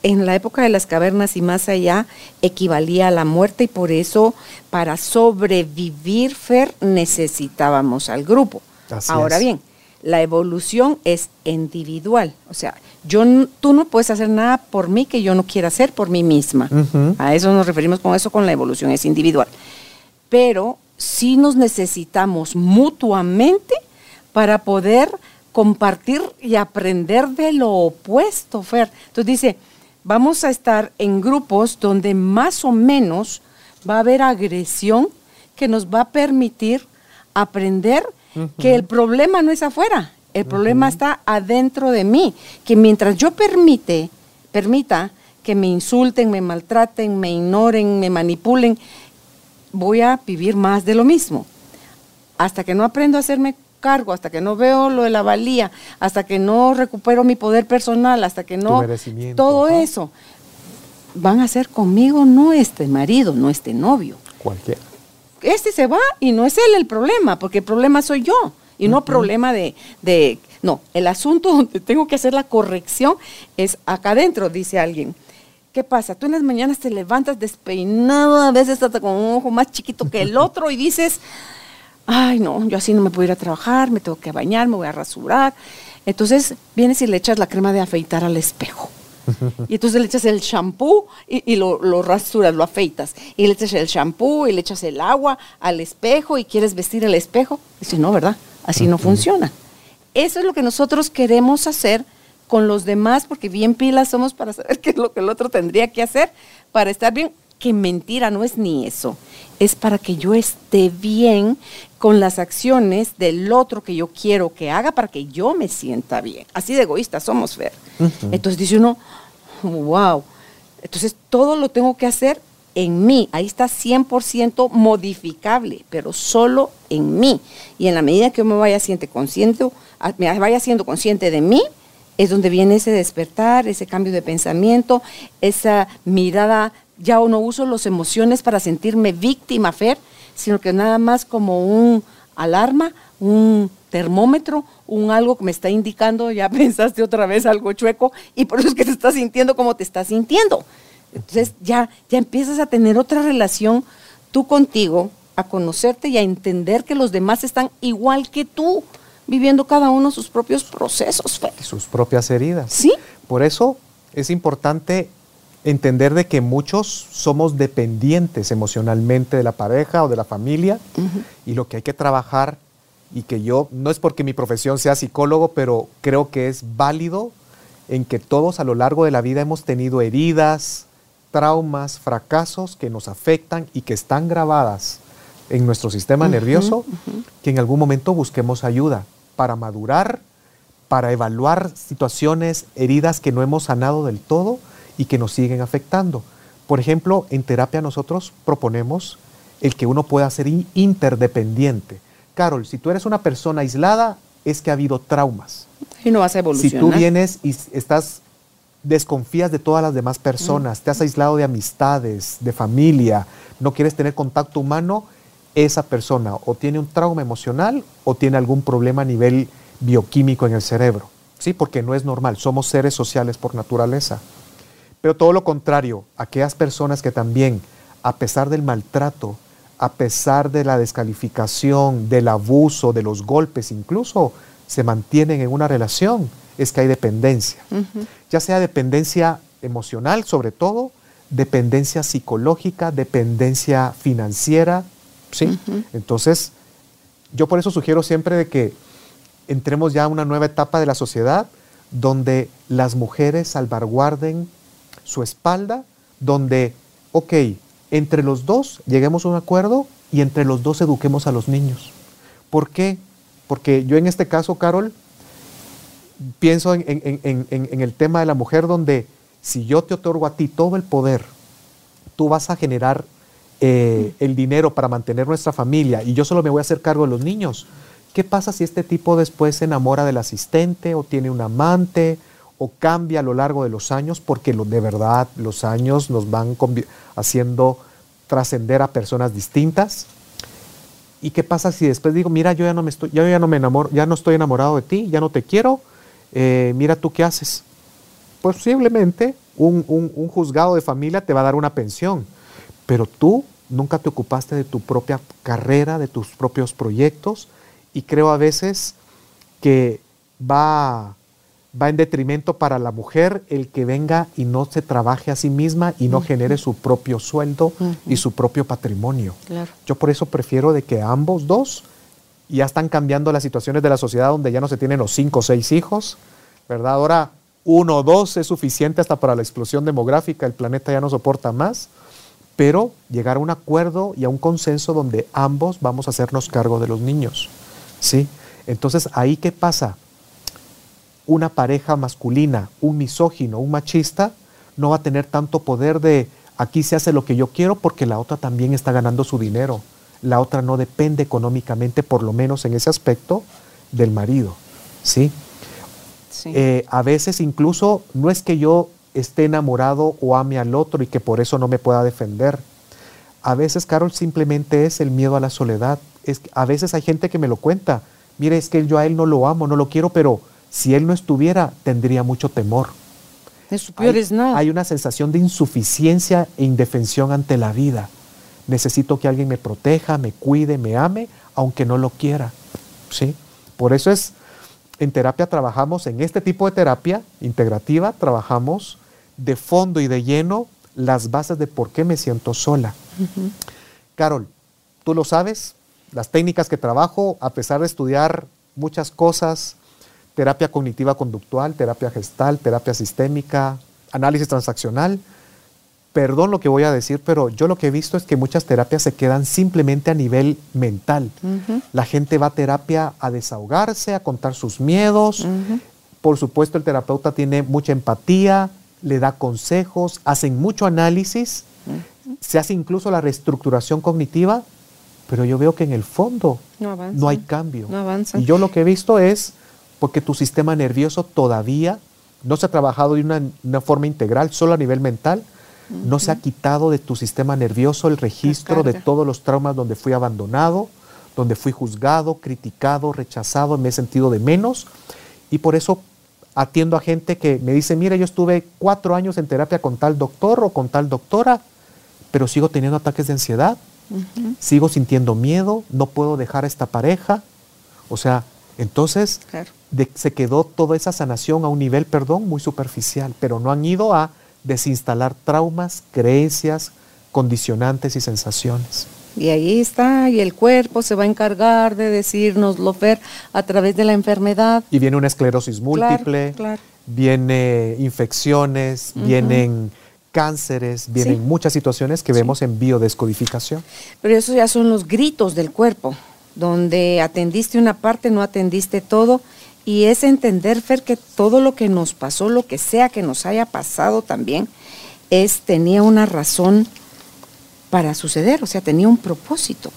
en la época de las cavernas y más allá equivalía a la muerte y por eso para sobrevivir, Fer, necesitábamos al grupo. Ahora bien, la evolución es individual, o sea, yo, tú no puedes hacer nada por mí que yo no quiera hacer por mí misma. A eso nos referimos con eso, con la evolución, es individual. Pero sí nos necesitamos mutuamente para poder compartir y aprender de lo opuesto, Fer. Entonces dice, vamos a estar en grupos donde más o menos va a haber agresión que nos va a permitir aprender que el problema no es afuera, el problema está adentro de mí, que mientras yo permite, permita que me insulten, me maltraten, me ignoren, me manipulen, voy a vivir más de lo mismo. Hasta que no aprendo a hacerme cargo, hasta que no veo lo de la valía, hasta que no recupero mi poder personal, hasta que no... Todo eso. Van a ser conmigo no este marido, no este novio. Cualquiera. Este se va y no es él el problema, porque el problema soy yo y no problema de, de... No, el asunto donde tengo que hacer la corrección es acá adentro, dice alguien. ¿Qué pasa? Tú en las mañanas te levantas despeinado, a veces hasta con un ojo más chiquito que el otro y dices, ay no, yo así no me puedo ir a trabajar, me tengo que bañar, me voy a rasurar. Entonces vienes y le echas la crema de afeitar al espejo. Y entonces le echas el shampoo y, lo, lo, rasuras, lo afeitas. Y le echas el shampoo y le echas el agua al espejo y quieres vestir el espejo. Dice, no, ¿verdad? Así no funciona. Eso es lo que nosotros queremos hacer con los demás, porque bien pilas somos para saber qué es lo que el otro tendría que hacer para estar bien que mentira no es ni eso, es para que yo esté bien con las acciones del otro que yo quiero que haga para que yo me sienta bien. Así de egoísta somos, Fer. Entonces dice uno, wow, entonces todo lo tengo que hacer en mí. Ahí está 100% modificable, pero solo en mí. Y en la medida que yo me vaya siendo consciente, me vaya siendo consciente de mí, es donde viene ese despertar, ese cambio de pensamiento, esa mirada ya no uso las emociones para sentirme víctima, Fer, sino que nada más como un alarma, un termómetro, un algo que me está indicando, ya pensaste otra vez algo chueco y por eso es que te estás sintiendo como te estás sintiendo. Entonces ya, ya empiezas a tener otra relación tú contigo, a conocerte y a entender que los demás están igual que tú, viviendo cada uno sus propios procesos. Fer. Sus propias heridas. Sí. Por eso es importante entender de que muchos somos dependientes emocionalmente de la pareja o de la familia y lo que hay que trabajar y que yo, no es porque mi profesión sea psicólogo, pero creo que es válido en que todos a lo largo de la vida hemos tenido heridas, traumas, fracasos que nos afectan y que están grabadas en nuestro sistema nervioso, que en algún momento busquemos ayuda para madurar, para evaluar situaciones, heridas que no hemos sanado del todo y que nos siguen afectando. Por ejemplo, en terapia nosotros proponemos el que uno pueda ser interdependente. Carol, si tú eres una persona aislada, es que ha habido traumas. Y no vas a evolucionar. Si tú vienes y estás desconfías de todas las demás personas, te has aislado de amistades, de familia, no quieres tener contacto humano, esa persona o tiene un trauma emocional o tiene algún problema a nivel bioquímico en el cerebro. Sí, porque no es normal, somos seres sociales por naturaleza. Pero todo lo contrario, aquellas personas que también, a pesar del maltrato, a pesar de la descalificación, del abuso, de los golpes, incluso se mantienen en una relación, es que hay dependencia. Ya sea dependencia emocional sobre todo, dependencia psicológica, dependencia financiera, ¿sí? Entonces, yo por eso sugiero siempre de que entremos ya a una nueva etapa de la sociedad donde las mujeres salvaguarden su espalda, donde, ok, entre los dos lleguemos a un acuerdo y entre los dos eduquemos a los niños. ¿Por qué? Porque yo en este caso, Carol, pienso en, el tema de la mujer donde si yo te otorgo a ti todo el poder, tú vas a generar eh, el dinero para mantener nuestra familia y yo solo me voy a hacer cargo de los niños. ¿Qué pasa si este tipo después se enamora del asistente o tiene un amante o cambia a lo largo de los años? Porque lo, de verdad los años nos van haciendo trascender a personas distintas. ¿Y qué pasa si después digo, mira, yo ya no me estoy, ya no me enamoro, ya no estoy enamorado de ti, ya no te quiero, eh, mira tú qué haces? Posiblemente un, un juzgado de familia te va a dar una pensión, pero tú nunca te ocupaste de tu propia carrera, de tus propios proyectos, y creo a veces que va va en detrimento para la mujer el que venga y no se trabaje a sí misma y no genere su propio sueldo y su propio patrimonio. Yo por eso prefiero de que ambos dos ya están cambiando las situaciones de la sociedad donde ya no se tienen los cinco o seis hijos, ¿verdad? Ahora uno o dos es suficiente hasta para la explosión demográfica, el planeta ya no soporta más, pero llegar a un acuerdo y a un consenso donde ambos vamos a hacernos cargo de los niños, ¿sí? Entonces, ¿ahí qué pasa? una pareja masculina, un misógino, un machista, no va a tener tanto poder de aquí se hace lo que yo quiero porque la otra también está ganando su dinero. La otra no depende económicamente, por lo menos en ese aspecto, del marido. ¿sí? Eh, a veces incluso no es que yo esté enamorado o ame al otro y que por eso no me pueda defender. A veces, Carol, simplemente es el miedo a la soledad. Es, a veces hay gente que me lo cuenta. Mire, es que yo a él no lo amo, no lo quiero, pero si él no estuviera, tendría mucho temor. hay, nada. hay una sensación de insuficiencia e indefensión ante la vida. Necesito que alguien me proteja, me cuide, me ame, aunque no lo quiera. ¿sí? Por eso es, en terapia trabajamos, en este tipo de terapia integrativa, trabajamos de fondo y de lleno las bases de por qué me siento sola. Carol, tú lo sabes, las técnicas que trabajo, a pesar de estudiar muchas cosas, terapia cognitiva conductual, terapia gestal, terapia sistémica, análisis transaccional. Perdón lo que voy a decir, pero yo lo que he visto es que muchas terapias se quedan simplemente a nivel mental. La gente va a terapia a desahogarse, a contar sus miedos. Por supuesto, el terapeuta tiene mucha empatía, le da consejos, hacen mucho análisis, se hace incluso la reestructuración cognitiva, pero yo veo que en el fondo no, hay cambio. y yo lo que he visto es porque tu sistema nervioso todavía no se ha trabajado de una, forma integral, solo a nivel mental, no se ha quitado de tu sistema nervioso el registro de todos los traumas donde fui abandonado, donde fui juzgado, criticado, rechazado, me he sentido de menos. Y por eso atiendo a gente que me dice, mira, yo estuve cuatro años en terapia con tal doctor o con tal doctora, pero sigo teniendo ataques de ansiedad, sigo sintiendo miedo, no puedo dejar a esta pareja. O sea, entonces, se quedó toda esa sanación a un nivel, perdón, muy superficial, pero no han ido a desinstalar traumas, creencias, condicionantes y sensaciones. Y ahí está, y el cuerpo se va a encargar de decirnoslo ver a través de la enfermedad. Y viene una esclerosis múltiple, viene infecciones, vienen cánceres, vienen muchas situaciones que vemos en biodescodificación. Pero esos ya son los gritos del cuerpo donde atendiste una parte, no atendiste todo. Y es entender, Fer, que todo lo que nos pasó, lo que sea que nos haya pasado también, es, tenía una razón para suceder, o sea, tenía un propósito.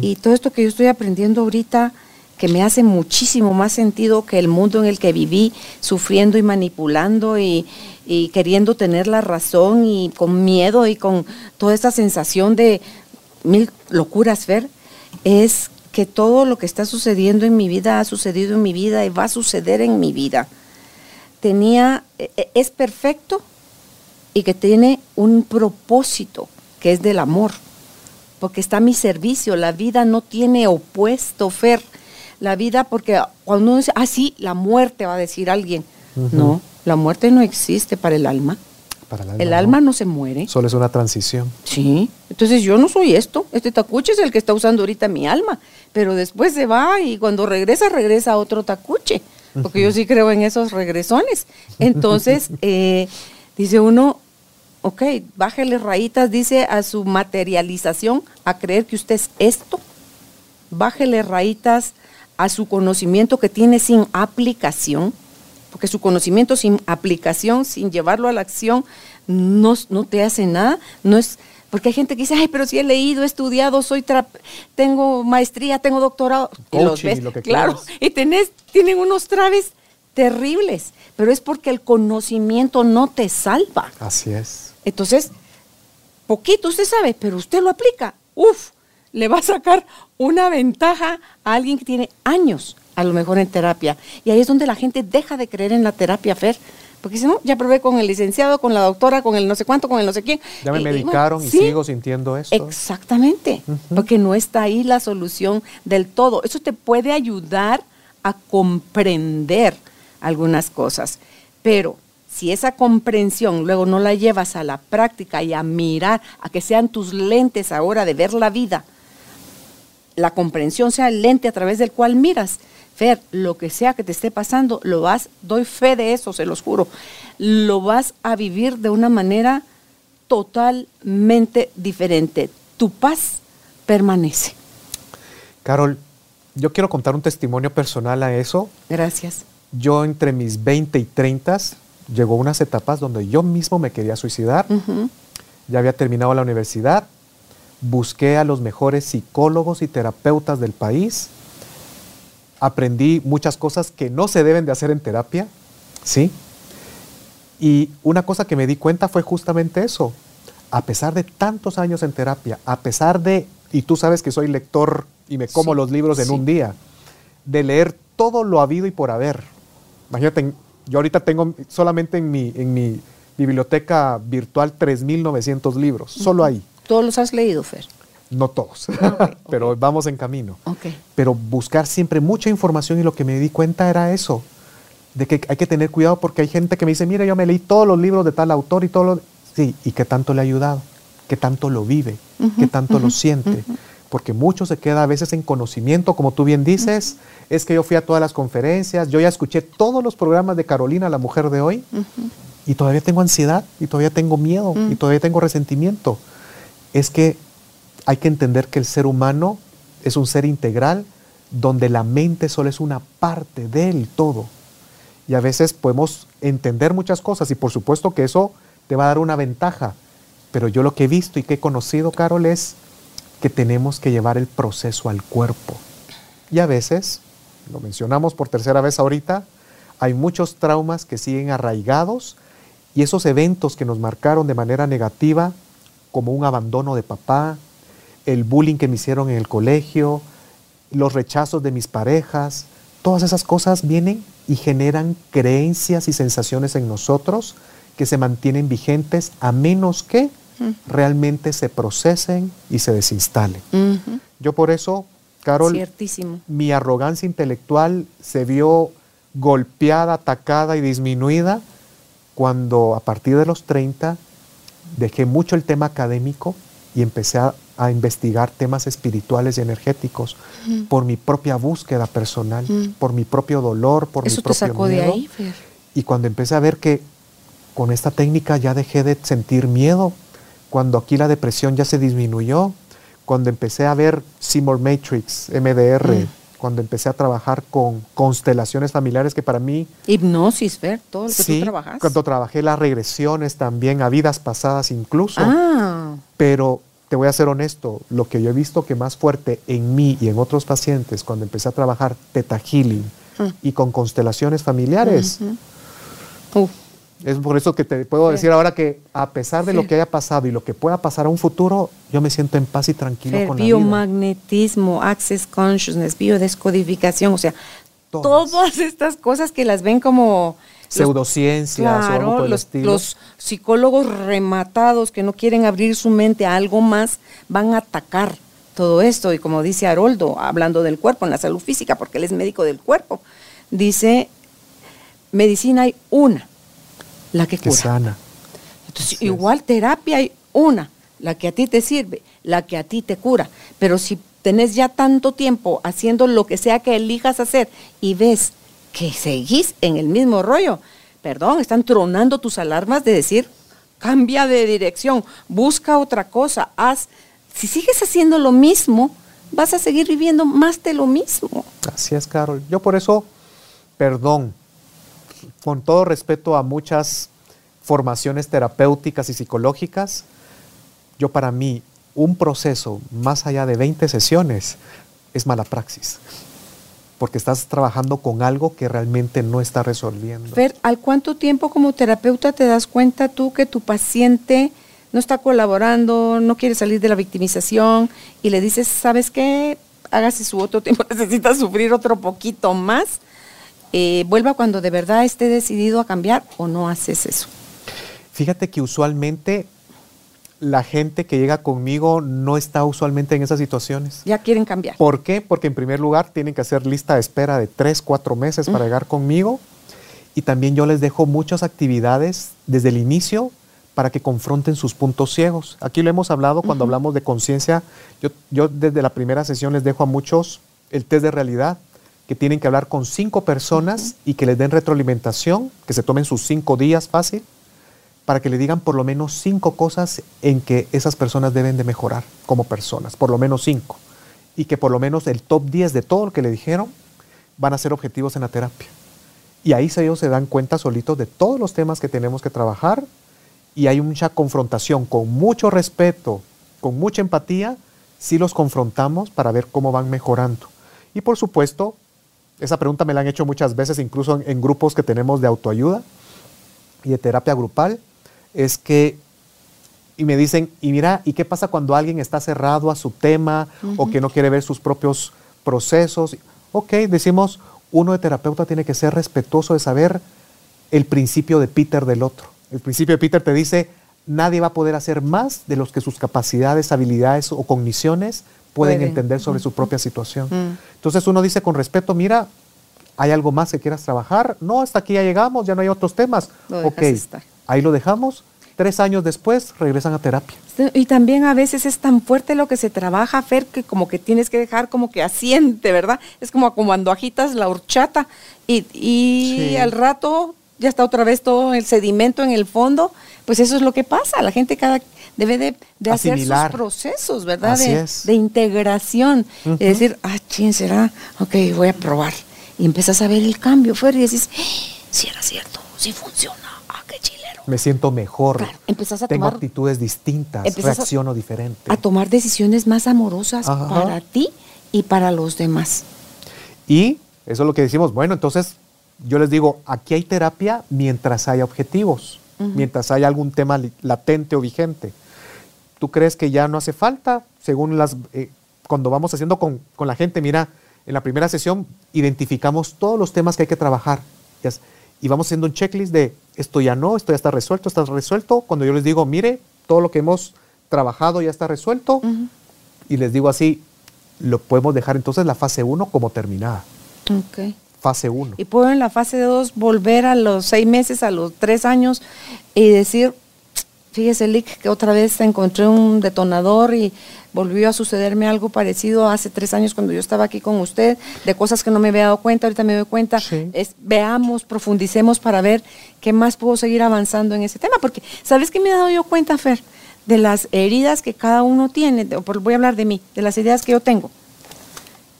Y todo esto que yo estoy aprendiendo ahorita, que me hace muchísimo más sentido que el mundo en el que viví, sufriendo y manipulando y, y queriendo tener la razón y con miedo y con toda esta sensación de mil locuras, Fer, es que todo lo que está sucediendo en mi vida ha sucedido en mi vida y va a suceder en mi vida. Tenía, e, e, es perfecto y que tiene un propósito, que es del amor, porque está a mi servicio. La vida no tiene opuesto, Fer. La vida, porque cuando uno dice, ah, sí, la muerte, va a decir alguien. No, la muerte no existe para el alma. Para el alma, El no. alma no se muere. Solo es una transición. Sí, entonces yo no soy esto. Este tacuche es el que está usando ahorita mi alma, pero después se va y cuando regresa, regresa a otro tacuche, porque yo sí creo en esos regresones. Entonces, eh, dice uno, ok, bájele rayitas, dice a su materialización, a creer que usted es esto. Bájele rayitas a su conocimiento que tiene sin aplicación, porque su conocimiento sin aplicación, sin llevarlo a la acción, no, no te hace nada, no es porque hay gente que dice, ay, pero si he leído, he estudiado, soy tra- tengo maestría, tengo doctorado. Y los Coaching y ves, lo que claro, quieras. y tenés, tienen unos traves terribles, pero es porque el conocimiento no te salva. Así es. Entonces, poquito usted sabe, pero usted lo aplica. Uf, le va a sacar una ventaja a alguien que tiene años, a lo mejor en terapia. Y ahí es donde la gente deja de creer en la terapia, Fer. Porque si no, ya probé con el licenciado, con la doctora, con el no sé cuánto, con el no sé quién. Ya me Y- medicaron y sí, sigo sintiendo esto. Exactamente, porque no está ahí la solución del todo. Eso te puede ayudar a comprender algunas cosas, pero si esa comprensión luego no la llevas a la práctica y a mirar, a que sean tus lentes ahora de ver la vida, la comprensión sea el lente a través del cual miras. Fer, lo que sea que te esté pasando, lo vas, doy fe de eso, se los juro, lo vas a vivir de una manera totalmente diferente. Tu paz permanece. Carol, yo quiero contar un testimonio personal a eso. Gracias. Yo entre mis 20 y 30 llegó unas etapas donde yo mismo me quería suicidar. Ya había terminado la universidad. Busqué a los mejores psicólogos y terapeutas del país. Aprendí muchas cosas que no se deben de hacer en terapia, ¿sí? Y una cosa que me di cuenta fue justamente eso. A pesar de tantos años en terapia, a pesar de, y tú sabes que soy lector y me como Sí, los libros en sí. un día, de leer todo lo habido y por haber. Imagínate, yo ahorita tengo solamente en mi, en mi biblioteca virtual 3.900 libros, solo ahí. ¿Todos los has leído, Fer? No todos, ok. pero vamos en camino. Pero buscar siempre mucha información y lo que me di cuenta era eso, de que hay que tener cuidado porque hay gente que me dice, mira, yo me leí todos los libros de tal autor y todo lo... Sí, ¿y qué tanto le ha ayudado? ¿Qué tanto lo vive? ¿Qué tanto lo siente? Porque mucho se queda a veces en conocimiento, como tú bien dices, es que yo fui a todas las conferencias, yo ya escuché todos los programas de Carolina, la mujer de hoy, y todavía tengo ansiedad, y todavía tengo miedo, y todavía tengo resentimiento. Es que hay que entender que el ser humano es un ser integral donde la mente solo es una parte del todo. Y a veces podemos entender muchas cosas y por supuesto que eso te va a dar una ventaja. Pero yo lo que he visto y que he conocido, Carol, es que tenemos que llevar el proceso al cuerpo. Y a veces, lo mencionamos por tercera vez ahorita, hay muchos traumas que siguen arraigados y esos eventos que nos marcaron de manera negativa, como un abandono de papá, el bullying que me hicieron en el colegio, los rechazos de mis parejas, todas esas cosas vienen y generan creencias y sensaciones en nosotros que se mantienen vigentes a menos que realmente se procesen y se desinstalen. Yo por eso, Carol, Ciertísimo. mi arrogancia intelectual se vio golpeada, atacada y disminuida cuando a partir de los 30 dejé mucho el tema académico y empecé a, a investigar temas espirituales y energéticos por mi propia búsqueda personal, Mm. por mi propio dolor, por Eso mi te propio sacó de miedo. ahí, Fer. Y cuando empecé a ver que con esta técnica ya dejé de sentir miedo, cuando aquí la depresión ya se disminuyó, cuando empecé a ver Seymour Matrix, MDR, Mm. cuando empecé a trabajar con constelaciones familiares que para mí, Hipnosis, Fer, todo lo que sí, tú trabajas. cuando trabajé las regresiones también a vidas pasadas incluso, Ah, pero te voy a ser honesto, lo que yo he visto que más fuerte en mí y en otros pacientes cuando empecé a trabajar Theta Healing Mm. y con constelaciones familiares, uh, es por eso que te puedo Sí. decir ahora que a pesar de Sí. lo que haya pasado y lo que pueda pasar a un futuro, yo me siento en paz y tranquilo con la vida. biomagnetismo, access consciousness, biodescodificación, o sea, Todas. todas estas cosas que las ven como Pseudociencias o algo Claro, por el los, estilo. los psicólogos rematados que no quieren abrir su mente a algo más van a atacar todo esto. Y como dice Haroldo, hablando del cuerpo, en la salud física, porque él es médico del cuerpo, dice, medicina hay una, la que que cura. sana. Entonces, igual terapia hay una, la que a ti te sirve, la que a ti te cura. Pero si tenés ya tanto tiempo haciendo lo que sea que elijas hacer y ves que seguís en el mismo rollo, perdón, están tronando tus alarmas de decir, cambia de dirección, busca otra cosa, haz. Si sigues haciendo lo mismo, vas a seguir viviendo más de lo mismo. Así es, Carol. Yo por eso, perdón, con todo respeto a muchas formaciones terapéuticas y psicológicas, yo para mí un proceso más allá de 20 sesiones es mala praxis porque estás trabajando con algo que realmente no está resolviendo. Fer, ¿al cuánto tiempo como terapeuta te das cuenta tú que tu paciente no está colaborando, no quiere salir de la victimización y le dices, ¿sabes qué? Hágase su otro tiempo, necesita sufrir otro poquito más. Eh, vuelva cuando de verdad esté decidido a cambiar o no haces eso. Fíjate que usualmente la gente que llega conmigo no está usualmente en esas situaciones. Ya quieren cambiar. ¿Por qué? Porque en primer lugar tienen que hacer lista de espera de tres, cuatro meses para llegar conmigo. Y también yo les dejo muchas actividades desde el inicio para que confronten sus puntos ciegos. Aquí lo hemos hablado cuando hablamos de conciencia. Yo, yo desde la primera sesión les dejo a muchos el test de realidad, que tienen que hablar con cinco personas y que les den retroalimentación, que se tomen sus cinco días fácil para que le digan por lo menos cinco cosas en que esas personas deben de mejorar como personas, por lo menos cinco. Y que por lo menos el top 10 de todo lo que le dijeron van a ser objetivos en la terapia. Y ahí ellos se dan cuenta solitos de todos los temas que tenemos que trabajar y hay mucha confrontación, con mucho respeto, con mucha empatía, si los confrontamos para ver cómo van mejorando. Y por supuesto, esa pregunta me la han hecho muchas veces, incluso en, en grupos que tenemos de autoayuda y de terapia grupal es que, y me dicen, y mira, ¿y qué pasa cuando alguien está cerrado a su tema o que no quiere ver sus propios procesos? Ok, decimos, uno de terapeuta tiene que ser respetuoso de saber el principio de Peter del otro. El principio de Peter te dice, nadie va a poder hacer más de los que sus capacidades, habilidades o cogniciones pueden, entender sobre su propia situación. Entonces uno dice con respeto, mira, ¿hay algo más que quieras trabajar? No, hasta aquí ya llegamos, ya no hay otros temas. ok, Ahí lo dejamos. Tres años después regresan a terapia. Y también a veces es tan fuerte lo que se trabaja, Fer, que como que tienes que dejar como que asiente, ¿verdad? Es como cuando agitas la horchata y, al rato ya está otra vez todo el sedimento en el fondo. Pues eso es lo que pasa. La gente cada debe de, hacer sus procesos, ¿verdad? de, integración. Y decir, ah, ¿quién será? Ok, voy a probar. Y empiezas a ver el cambio, Fer, y dices, si era cierto, si funciona me siento mejor. Tengo actitudes distintas, reacciono diferente. A tomar decisiones más amorosas para ti y para los demás. Y eso es lo que decimos, bueno, entonces yo les digo, aquí hay terapia mientras haya objetivos, mientras haya algún tema latente o vigente. ¿Tú crees que ya no hace falta? Según las, eh, cuando vamos haciendo con, con, la gente, mira, en la primera sesión identificamos todos los temas que hay que trabajar y vamos haciendo un checklist de esto ya no, esto ya está resuelto, está resuelto. Cuando yo les digo, mire, todo lo que hemos trabajado ya está resuelto, y les digo así, lo podemos dejar entonces la fase 1 como terminada. Okay. Fase 1. Y puedo en la fase 2 volver a los seis meses, a los tres años y decir, fíjese, Lick, que otra vez encontré un detonador y volvió a sucederme algo parecido hace tres años cuando yo estaba aquí con usted, de cosas que no me había dado cuenta, ahorita me doy cuenta. Es, veamos, profundicemos para ver qué más puedo seguir avanzando en ese tema, porque ¿sabes qué me he dado yo cuenta, Fer? De las heridas que cada uno tiene, voy a hablar de mí, de las heridas que yo tengo.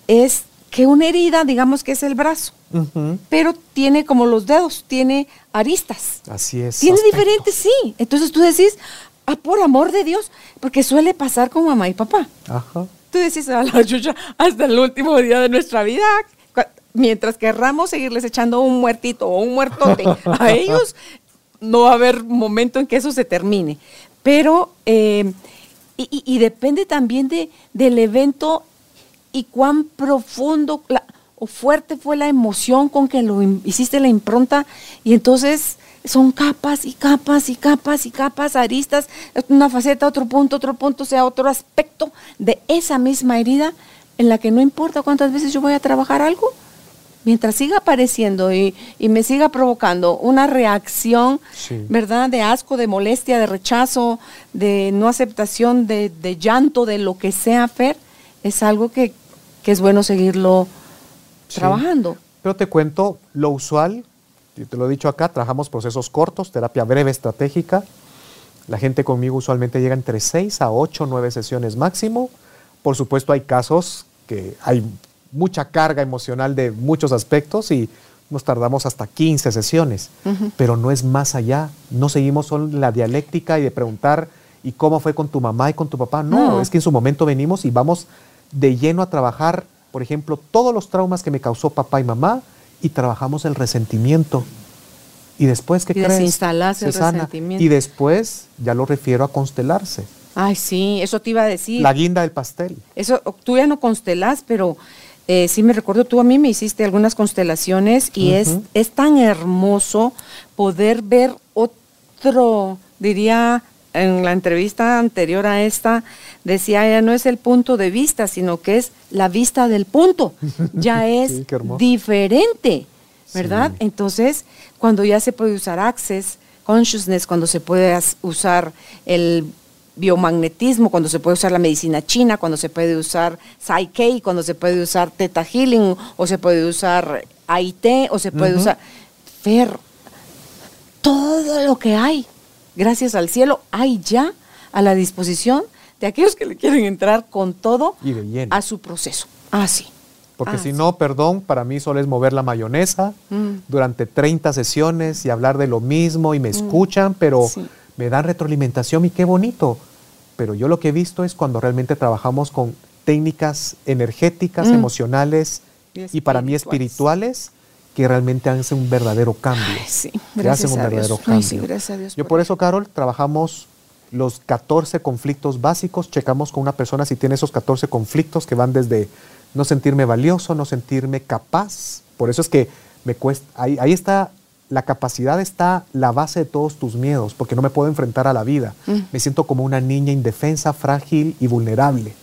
Es que una herida, digamos que es el brazo, pero tiene como los dedos, tiene aristas. Así es. Tiene diferentes, sí. Entonces tú decís, ah, por amor de Dios, porque suele pasar con mamá y papá. Ajá. Tú decís a la chucha hasta el último día de nuestra vida, mientras querramos seguirles echando un muertito o un muertote a ellos, no va a haber momento en que eso se termine. Pero, eh, y, depende también de, del evento y cuán profundo o fuerte fue la emoción con que lo hiciste la impronta y entonces son capas y capas y capas y capas, aristas, una faceta, otro punto, otro punto, o sea, otro aspecto de esa misma herida en la que no importa cuántas veces yo voy a trabajar algo, mientras siga apareciendo y, me siga provocando una reacción, ¿verdad? De asco, de molestia, de rechazo, de no aceptación, de, llanto, de lo que sea, Fer, es algo que, es bueno seguirlo trabajando. Pero te cuento, lo usual, te lo he dicho acá, trabajamos procesos cortos, terapia breve estratégica. La gente conmigo usualmente llega entre 6 a 8, 9 sesiones máximo. Por supuesto hay casos que hay mucha carga emocional de muchos aspectos y nos tardamos hasta 15 sesiones, pero no es más allá. No seguimos solo la dialéctica y de preguntar, ¿y cómo fue con tu mamá y con tu papá? No, es que en su momento venimos y vamos de lleno a trabajar, por ejemplo, todos los traumas que me causó papá y mamá y trabajamos el resentimiento. Y después, ¿qué y crees? Se el sana. resentimiento. Y después, ya lo refiero a constelarse. Ay, sí, eso te iba a decir. La guinda del pastel. Eso, tú ya no constelas, pero eh, sí me recuerdo, tú a mí me hiciste algunas constelaciones y es, es tan hermoso poder ver otro, diría en la entrevista anterior a esta, decía ya no es el punto de vista, sino que es la vista del punto. Ya es diferente, ¿verdad? Entonces, cuando ya se puede usar Access Consciousness, cuando se puede usar el biomagnetismo, cuando se puede usar la medicina china, cuando se puede usar Psyche, cuando se puede usar Theta Healing, o se puede usar AIT, o se puede usar Fer. Todo lo que hay, gracias al cielo, hay ya a la disposición de aquellos que le quieren entrar con todo a su proceso. Así. Ah, Porque si no, perdón, para mí solo es mover la mayonesa mm. durante 30 sesiones y hablar de lo mismo y me mm. escuchan, pero me dan retroalimentación y qué bonito pero yo lo que he visto es cuando realmente trabajamos con técnicas energéticas, mm. emocionales y, para mí espirituales que realmente hacen un verdadero cambio. sí, gracias hacen un verdadero cambio. gracias a Dios yo por eso, Carol, trabajamos los 14 conflictos básicos, checamos con una persona si tiene esos 14 conflictos que van desde no sentirme valioso, no sentirme capaz. Por eso es que me cuesta, ahí, ahí está la capacidad está la base de todos tus miedos, porque no me puedo enfrentar a la vida. Mm. Me siento como una niña indefensa, frágil y vulnerable.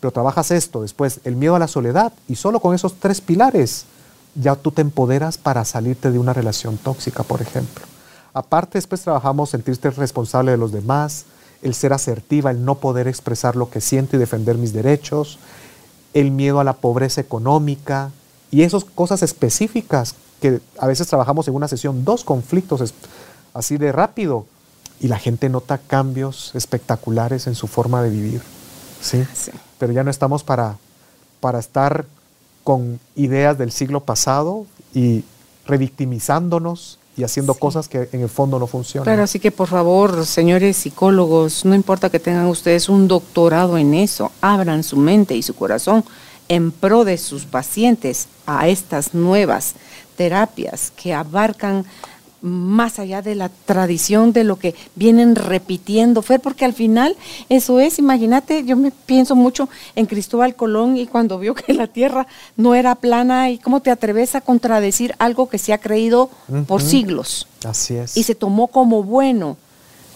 Pero trabajas esto, después el miedo a la soledad, y solo con esos tres pilares ya tú te empoderas para salirte de una relación tóxica, por ejemplo. Aparte, después trabajamos sentirte responsable de los demás, el ser asertiva, el no poder expresar lo que siento y defender mis derechos, el miedo a la pobreza económica y esas cosas específicas que a veces trabajamos en una sesión dos conflictos así de rápido y la gente nota cambios espectaculares en su forma de vivir. ¿sí? Pero ya no estamos para, para estar con ideas del siglo pasado y revictimizándonos y haciendo cosas que en el fondo no funcionan. Claro, así que por favor, señores psicólogos, no importa que tengan ustedes un doctorado en eso, abran su mente y su corazón en pro de sus pacientes a estas nuevas terapias que abarcan más allá de la tradición de lo que vienen repitiendo, Fer, porque al final eso es, imagínate, yo me pienso mucho en Cristóbal Colón y cuando vio que la tierra no era plana y cómo te atreves a contradecir algo que se ha creído por siglos. Así es. Y se tomó como bueno.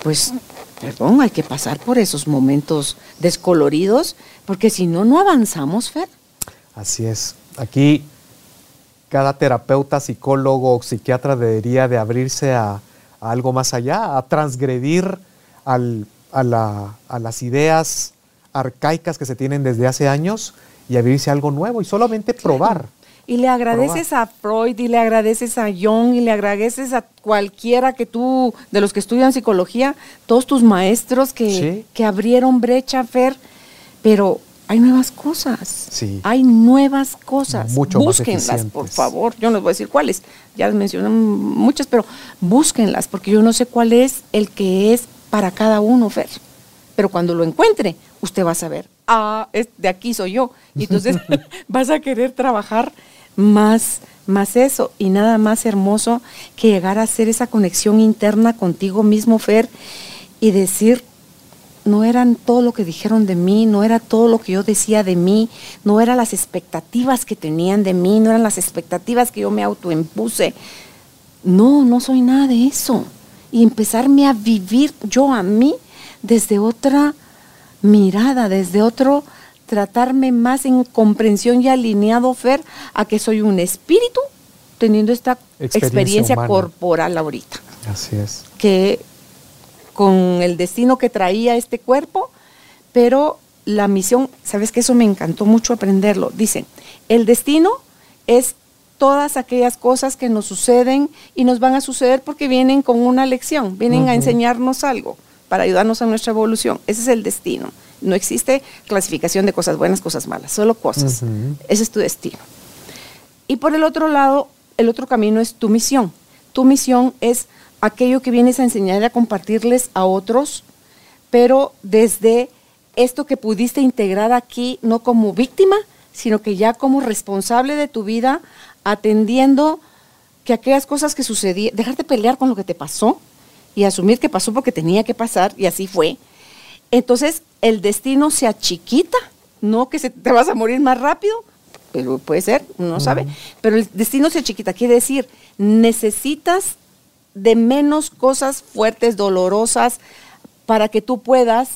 Pues, perdón, hay que pasar por esos momentos descoloridos, porque si no, no avanzamos, Fer. Así es. Aquí cada terapeuta, psicólogo o psiquiatra debería de abrirse a, algo más allá, a transgredir a, las ideas arcaicas que se tienen desde hace años y abrirse a algo nuevo y solamente probar. Y le agradeces a Freud y le agradeces a Jung y le agradeces a cualquiera que tú, de los que estudian psicología, todos tus maestros que, que abrieron brecha, Fer, pero hay nuevas cosas. Sí. Hay nuevas cosas. Mucho búsquenlas, por favor. Yo no les voy a decir cuáles. Ya les mencioné muchas, pero búsquenlas, porque yo no sé cuál es el que es para cada uno, Fer. Pero cuando lo encuentre, usted va a saber, ah, es, de aquí soy yo. Y entonces vas a querer trabajar más, más eso. Y nada más hermoso que llegar a hacer esa conexión interna contigo mismo, Fer, y decir, no eran todo lo que dijeron de mí, no era todo lo que yo decía de mí, no eran las expectativas que tenían de mí, no eran las expectativas que yo me autoimpuse. No, no soy nada de eso. Y empezarme a vivir yo a mí desde otra mirada, desde otro tratarme más en comprensión y alineado, Fer, a que soy un espíritu teniendo esta experiencia, corporal ahorita. Así es. Que con el destino que traía este cuerpo, pero la misión, sabes que eso me encantó mucho aprenderlo. Dicen, el destino es todas aquellas cosas que nos suceden y nos van a suceder porque vienen con una lección, vienen a enseñarnos algo para ayudarnos a nuestra evolución. Ese es el destino. No existe clasificación de cosas buenas, cosas malas, solo cosas. Ese es tu destino. Y por el otro lado, el otro camino es tu misión. Tu misión es aquello que vienes a enseñar y a compartirles a otros, pero desde esto que pudiste integrar aquí, no como víctima, sino que ya como responsable de tu vida, atendiendo que aquellas cosas que sucedían, dejarte pelear con lo que te pasó y asumir que pasó porque tenía que pasar y así fue. Entonces el destino se achiquita, no que se, te vas a morir más rápido, pero puede ser, uno no sabe, pero el destino se achiquita, quiere decir, necesitas de menos cosas fuertes, dolorosas, para que tú puedas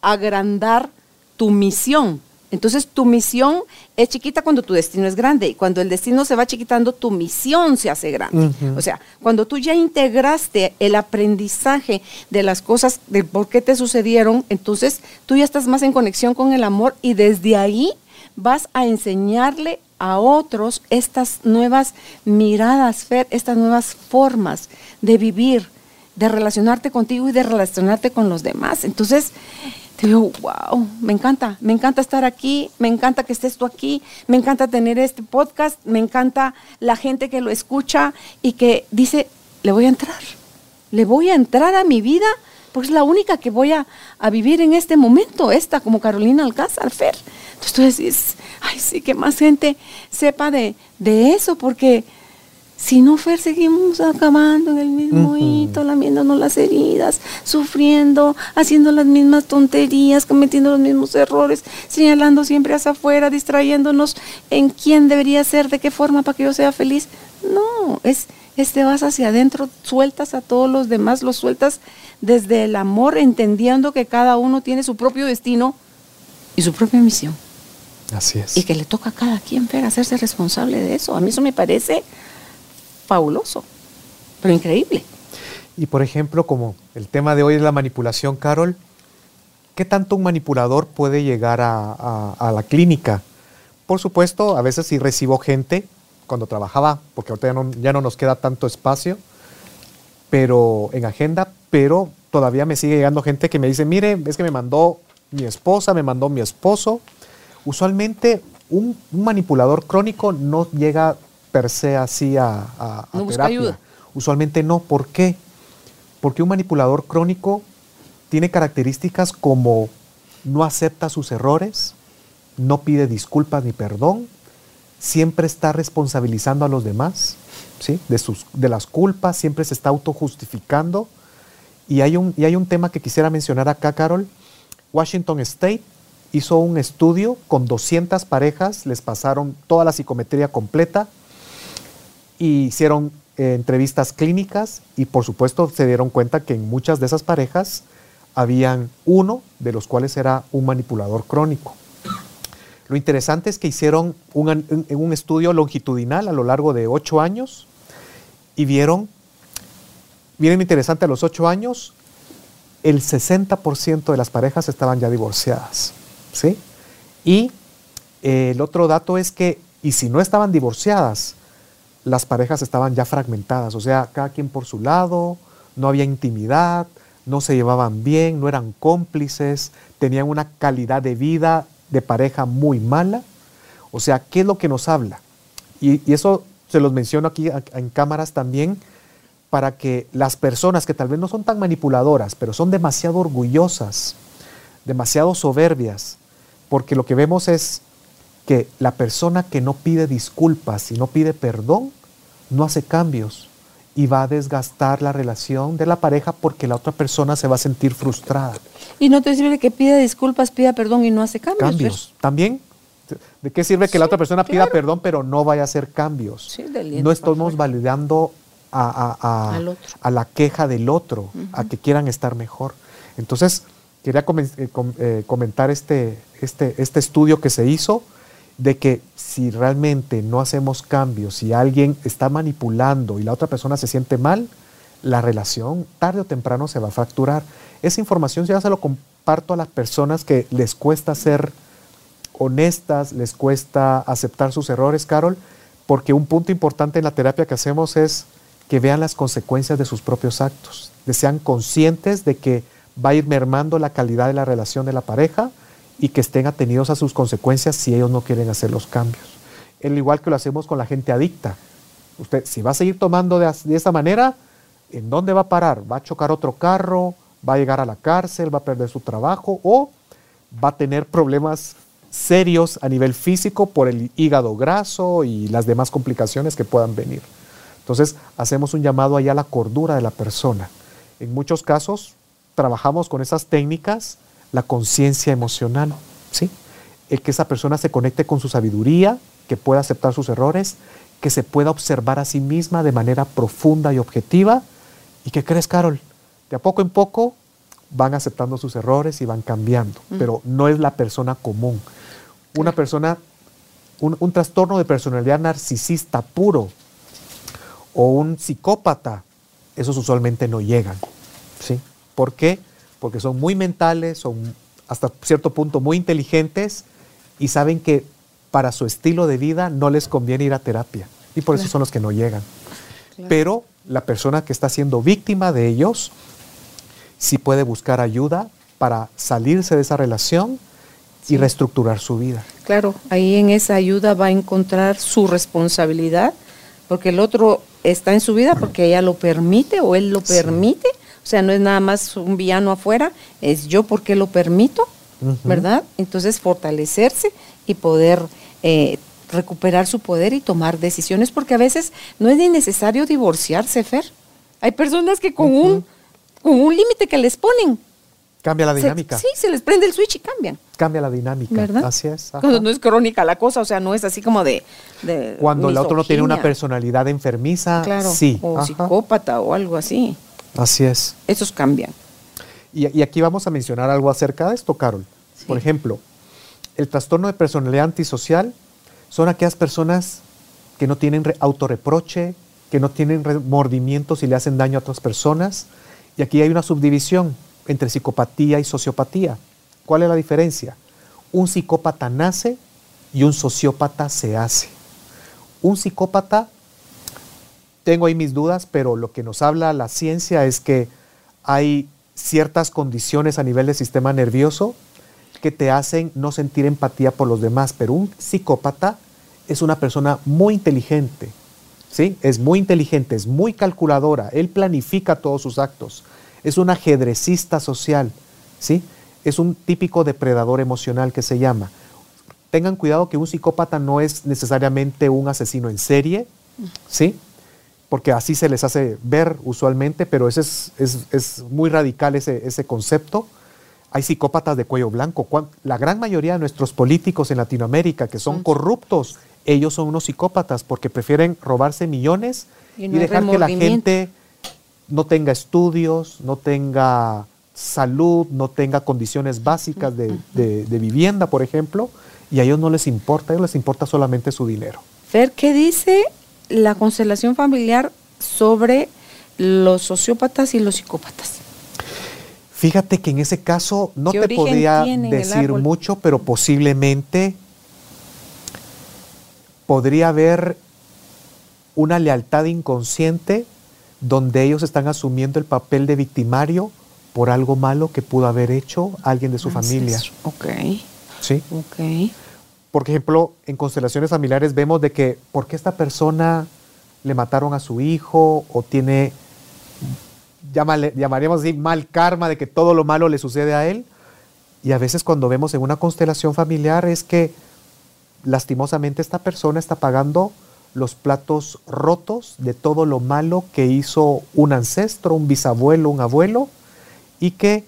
agrandar tu misión. Entonces tu misión es chiquita cuando tu destino es grande y cuando el destino se va chiquitando, tu misión se hace grande. O sea, cuando tú ya integraste el aprendizaje de las cosas, de por qué te sucedieron, entonces tú ya estás más en conexión con el amor y desde ahí vas a enseñarle a otros estas nuevas miradas, estas nuevas formas de vivir, de relacionarte contigo y de relacionarte con los demás. Entonces, te digo, wow, me encanta, me encanta estar aquí, me encanta que estés tú aquí, me encanta tener este podcast, me encanta la gente que lo escucha y que dice, le voy a entrar, le voy a entrar a mi vida porque es la única que voy a, vivir en este momento, esta como Carolina Alcázar, Fer. Entonces tú decís, ay, sí, que más gente sepa de, de eso, porque si no, Fer, seguimos acabando en el mismo hito, lamiéndonos las heridas, sufriendo, haciendo las mismas tonterías, cometiendo los mismos errores, señalando siempre hacia afuera, distrayéndonos en quién debería ser, de qué forma para que yo sea feliz. No, es, es te vas hacia adentro, sueltas a todos los demás, los sueltas desde el amor, entendiendo que cada uno tiene su propio destino y su propia misión. Así es. Y que le toca a cada quien, Fer, hacerse responsable de eso. A mí eso me parece fabuloso, pero increíble. Y por ejemplo, como el tema de hoy es la manipulación, Carol, ¿qué tanto un manipulador puede llegar a, la clínica? Por supuesto, a veces sí recibo gente cuando trabajaba, porque ahorita ya no, ya no nos queda tanto espacio, pero en agenda, pero todavía me sigue llegando gente que me dice, mire, es que me mandó mi esposa, me mandó mi esposo. Usualmente un, un manipulador crónico no llega per se así a, a, terapia. Usualmente no. ¿Por qué? Porque un manipulador crónico tiene características como no acepta sus errores, no pide disculpas ni perdón, siempre está responsabilizando a los demás ¿sí? de, sus, de las culpas, siempre se está autojustificando. Y hay, un, y hay un tema que quisiera mencionar acá, Carol. Washington State hizo un estudio con 200 parejas, les pasaron toda la psicometría completa, hicieron eh, entrevistas clínicas y por supuesto se dieron cuenta que en muchas de esas parejas habían uno de los cuales era un manipulador crónico. Lo interesante es que hicieron un, estudio longitudinal a lo largo de ocho años y vieron, miren interesante, a los ocho años, el 60% de las parejas estaban ya divorciadas. ¿sí? Y eh, el otro dato es que, y si no estaban divorciadas, las parejas estaban ya fragmentadas, o sea, cada quien por su lado, no había intimidad, no se llevaban bien, no eran cómplices, tenían una calidad de vida de pareja muy mala. O sea, ¿qué es lo que nos habla? Y, eso se los menciono aquí en cámaras también para que las personas que tal vez no son tan manipuladoras, pero son demasiado orgullosas, demasiado soberbias, porque lo que vemos es que la persona que no pide disculpas y no pide perdón, no hace cambios y va a desgastar la relación de la pareja porque la otra persona se va a sentir frustrada. Y no te sirve que pida disculpas, pida perdón y no hace cambios. Cambios. También, ¿de qué sirve que la otra persona pida perdón pero no vaya a hacer cambios? no estamos validando a, a, la queja del otro, a que quieran estar mejor. Entonces, quería eh, eh, comentar este, este, este estudio que se hizo de que si realmente no hacemos cambios, si alguien está manipulando y la otra persona se siente mal, la relación tarde o temprano se va a fracturar. Esa información ya se lo comparto a las personas que les cuesta ser honestas, les cuesta aceptar sus errores, Carol, porque un punto importante en la terapia que hacemos es que vean las consecuencias de sus propios actos, que sean conscientes de que va a ir mermando la calidad de la relación de la pareja y que estén atenidos a sus consecuencias si ellos no quieren hacer los cambios. El igual que lo hacemos con la gente adicta. Usted, si va a seguir tomando de, esa manera, ¿en dónde va a parar? ¿Va a chocar otro carro? ¿Va a llegar a la cárcel? ¿Va a perder su trabajo? ¿O va a tener problemas serios a nivel físico por el hígado graso y las demás complicaciones que puedan venir? Entonces, hacemos un llamado allá a la cordura de la persona. En muchos casos, trabajamos con esas técnicas la conciencia emocional, ¿sí? El que esa persona se conecte con su sabiduría, que pueda aceptar sus errores, que se pueda observar a sí misma de manera profunda y objetiva y que crees, Carol, de a poco en poco van aceptando sus errores y van cambiando, pero no es la persona común. Una persona, un, un, trastorno de personalidad narcisista puro o un psicópata, esos usualmente no llegan. ¿sí? ¿Por qué? Porque son muy mentales, son hasta cierto punto muy inteligentes y saben que para su estilo de vida no les conviene ir a terapia. Y por eso son los que no llegan. Pero la persona que está siendo víctima de ellos sí puede buscar ayuda para salirse de esa relación y reestructurar su vida. Claro, ahí en esa ayuda va a encontrar su responsabilidad, porque el otro está en su vida porque ella lo permite o él lo permite, o sea, no es nada más un villano afuera, es yo porque lo permito, ¿verdad? Entonces fortalecerse y poder eh, recuperar su poder y tomar decisiones, porque a veces no es ni necesario divorciarse, Fer. Hay personas que con un, con un límite que les ponen, Cambia la dinámica. sí, se les prende el switch y cambian. Cambia la dinámica. ¿Verdad? Así es. Cuando no es crónica la cosa, o sea, no es así como de. Cuando el otro no tiene una personalidad enfermiza, claro, sí. O psicópata o algo así. Así es. Esos cambian. Y, aquí vamos a mencionar algo acerca de esto, Carol. Por ejemplo, el trastorno de personalidad antisocial son aquellas personas que no tienen autorreproche, que no tienen remordimientos y le hacen daño a otras personas. Y aquí hay una subdivisión entre psicopatía y sociopatía. ¿Cuál es la diferencia? Un psicópata nace y un sociópata se hace. Un psicópata, tengo ahí mis dudas, pero lo que nos habla la ciencia es que hay ciertas condiciones a nivel del sistema nervioso que te hacen no sentir empatía por los demás, pero un psicópata es una persona muy inteligente, ¿sí? Es muy inteligente, es muy calculadora, él planifica todos sus actos, es un ajedrecista social, ¿sí? Es un típico depredador emocional que se llama. Tengan cuidado que un psicópata no es necesariamente un asesino en serie, ¿sí? Porque así se les hace ver usualmente, pero ese es, es, muy radical ese, ese concepto. Hay psicópatas de cuello blanco. La gran mayoría de nuestros políticos en Latinoamérica que son corruptos, ellos son unos psicópatas porque prefieren robarse millones y, dejar que la gente no tenga estudios, no tenga salud, no tenga condiciones básicas de, vivienda, por ejemplo, y a ellos no les importa, a ellos les importa solamente su dinero. Fer, ¿qué dice la constelación familiar sobre los sociópatas y los psicópatas? Fíjate que en ese caso no te podía decir mucho, pero posiblemente podría haber una lealtad inconsciente donde ellos están asumiendo el papel de victimario por algo malo que pudo haber hecho alguien de su familia. Ok. ¿Sí? Ok. Por ejemplo, en constelaciones familiares vemos de que, ¿por qué esta persona le mataron a su hijo o tiene, llamaríamos así, mal karma de que todo lo malo le sucede a él? Y a veces cuando vemos en una constelación familiar es que lastimosamente esta persona está pagando los platos rotos de todo lo malo que hizo un ancestro, un bisabuelo, un abuelo, y que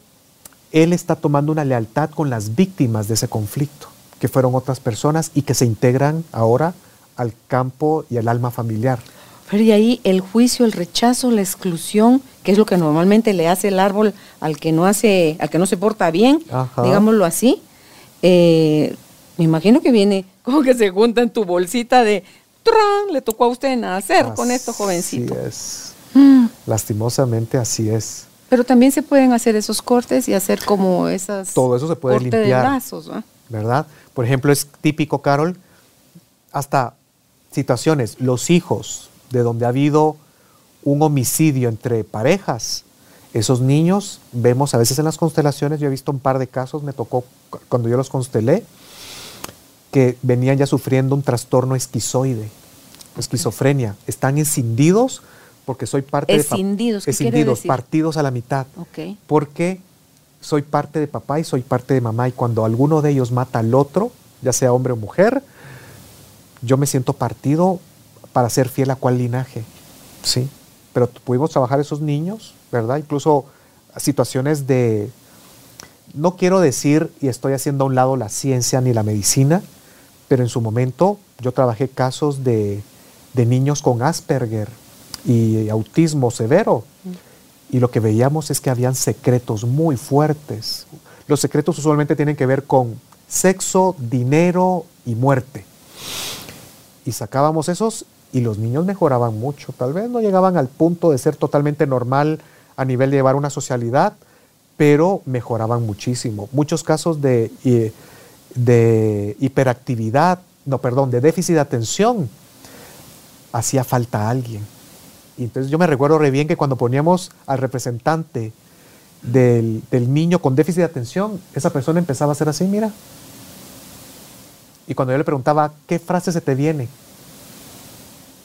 él está tomando una lealtad con las víctimas de ese conflicto, que fueron otras personas y que se integran ahora al campo y al alma familiar. Pero y ahí el juicio, el rechazo, la exclusión, que es lo que normalmente le hace el árbol al que no hace, al que no se porta bien, digámoslo así. Eh, me imagino que viene como que se junta en tu bolsita de ¡tran! le tocó a usted nacer con esto jovencito. Así es. Mm. Lastimosamente así es. Pero también se pueden hacer esos cortes y hacer como esas Todo eso se puede limpiar. De brazos, ¿verdad? Por ejemplo, es típico, Carol, hasta situaciones, los hijos de donde ha habido un homicidio entre parejas, esos niños, vemos a veces en las constelaciones, yo he visto un par de casos, me tocó cuando yo los constelé, que venían ya sufriendo un trastorno esquizoide, esquizofrenia, están escindidos porque soy parte escindidos, de escindidos, partidos a la mitad, porque soy parte de papá y soy parte de mamá y cuando alguno de ellos mata al otro, ya sea hombre o mujer, yo me siento partido para ser fiel a cuál linaje, ¿sí? Pero pudimos trabajar esos niños, ¿verdad? Incluso situaciones de, no quiero decir, y estoy haciendo a un lado la ciencia ni la medicina, pero en su momento yo trabajé casos de, de niños con Asperger y autismo severo. Y lo que veíamos es que habían secretos muy fuertes. Los secretos usualmente tienen que ver con sexo, dinero y muerte y sacábamos esos y los niños mejoraban mucho. Tal vez no llegaban al punto de ser totalmente normal a nivel de llevar una socialidad, pero mejoraban muchísimo. Muchos casos de, eh, de hiperactividad, no, perdón, de déficit de atención, hacía falta alguien. Y entonces yo me recuerdo re bien que cuando poníamos al representante del, del niño con déficit de atención, esa persona empezaba a hacer así, mira, y cuando yo le preguntaba, ¿qué frase se te viene?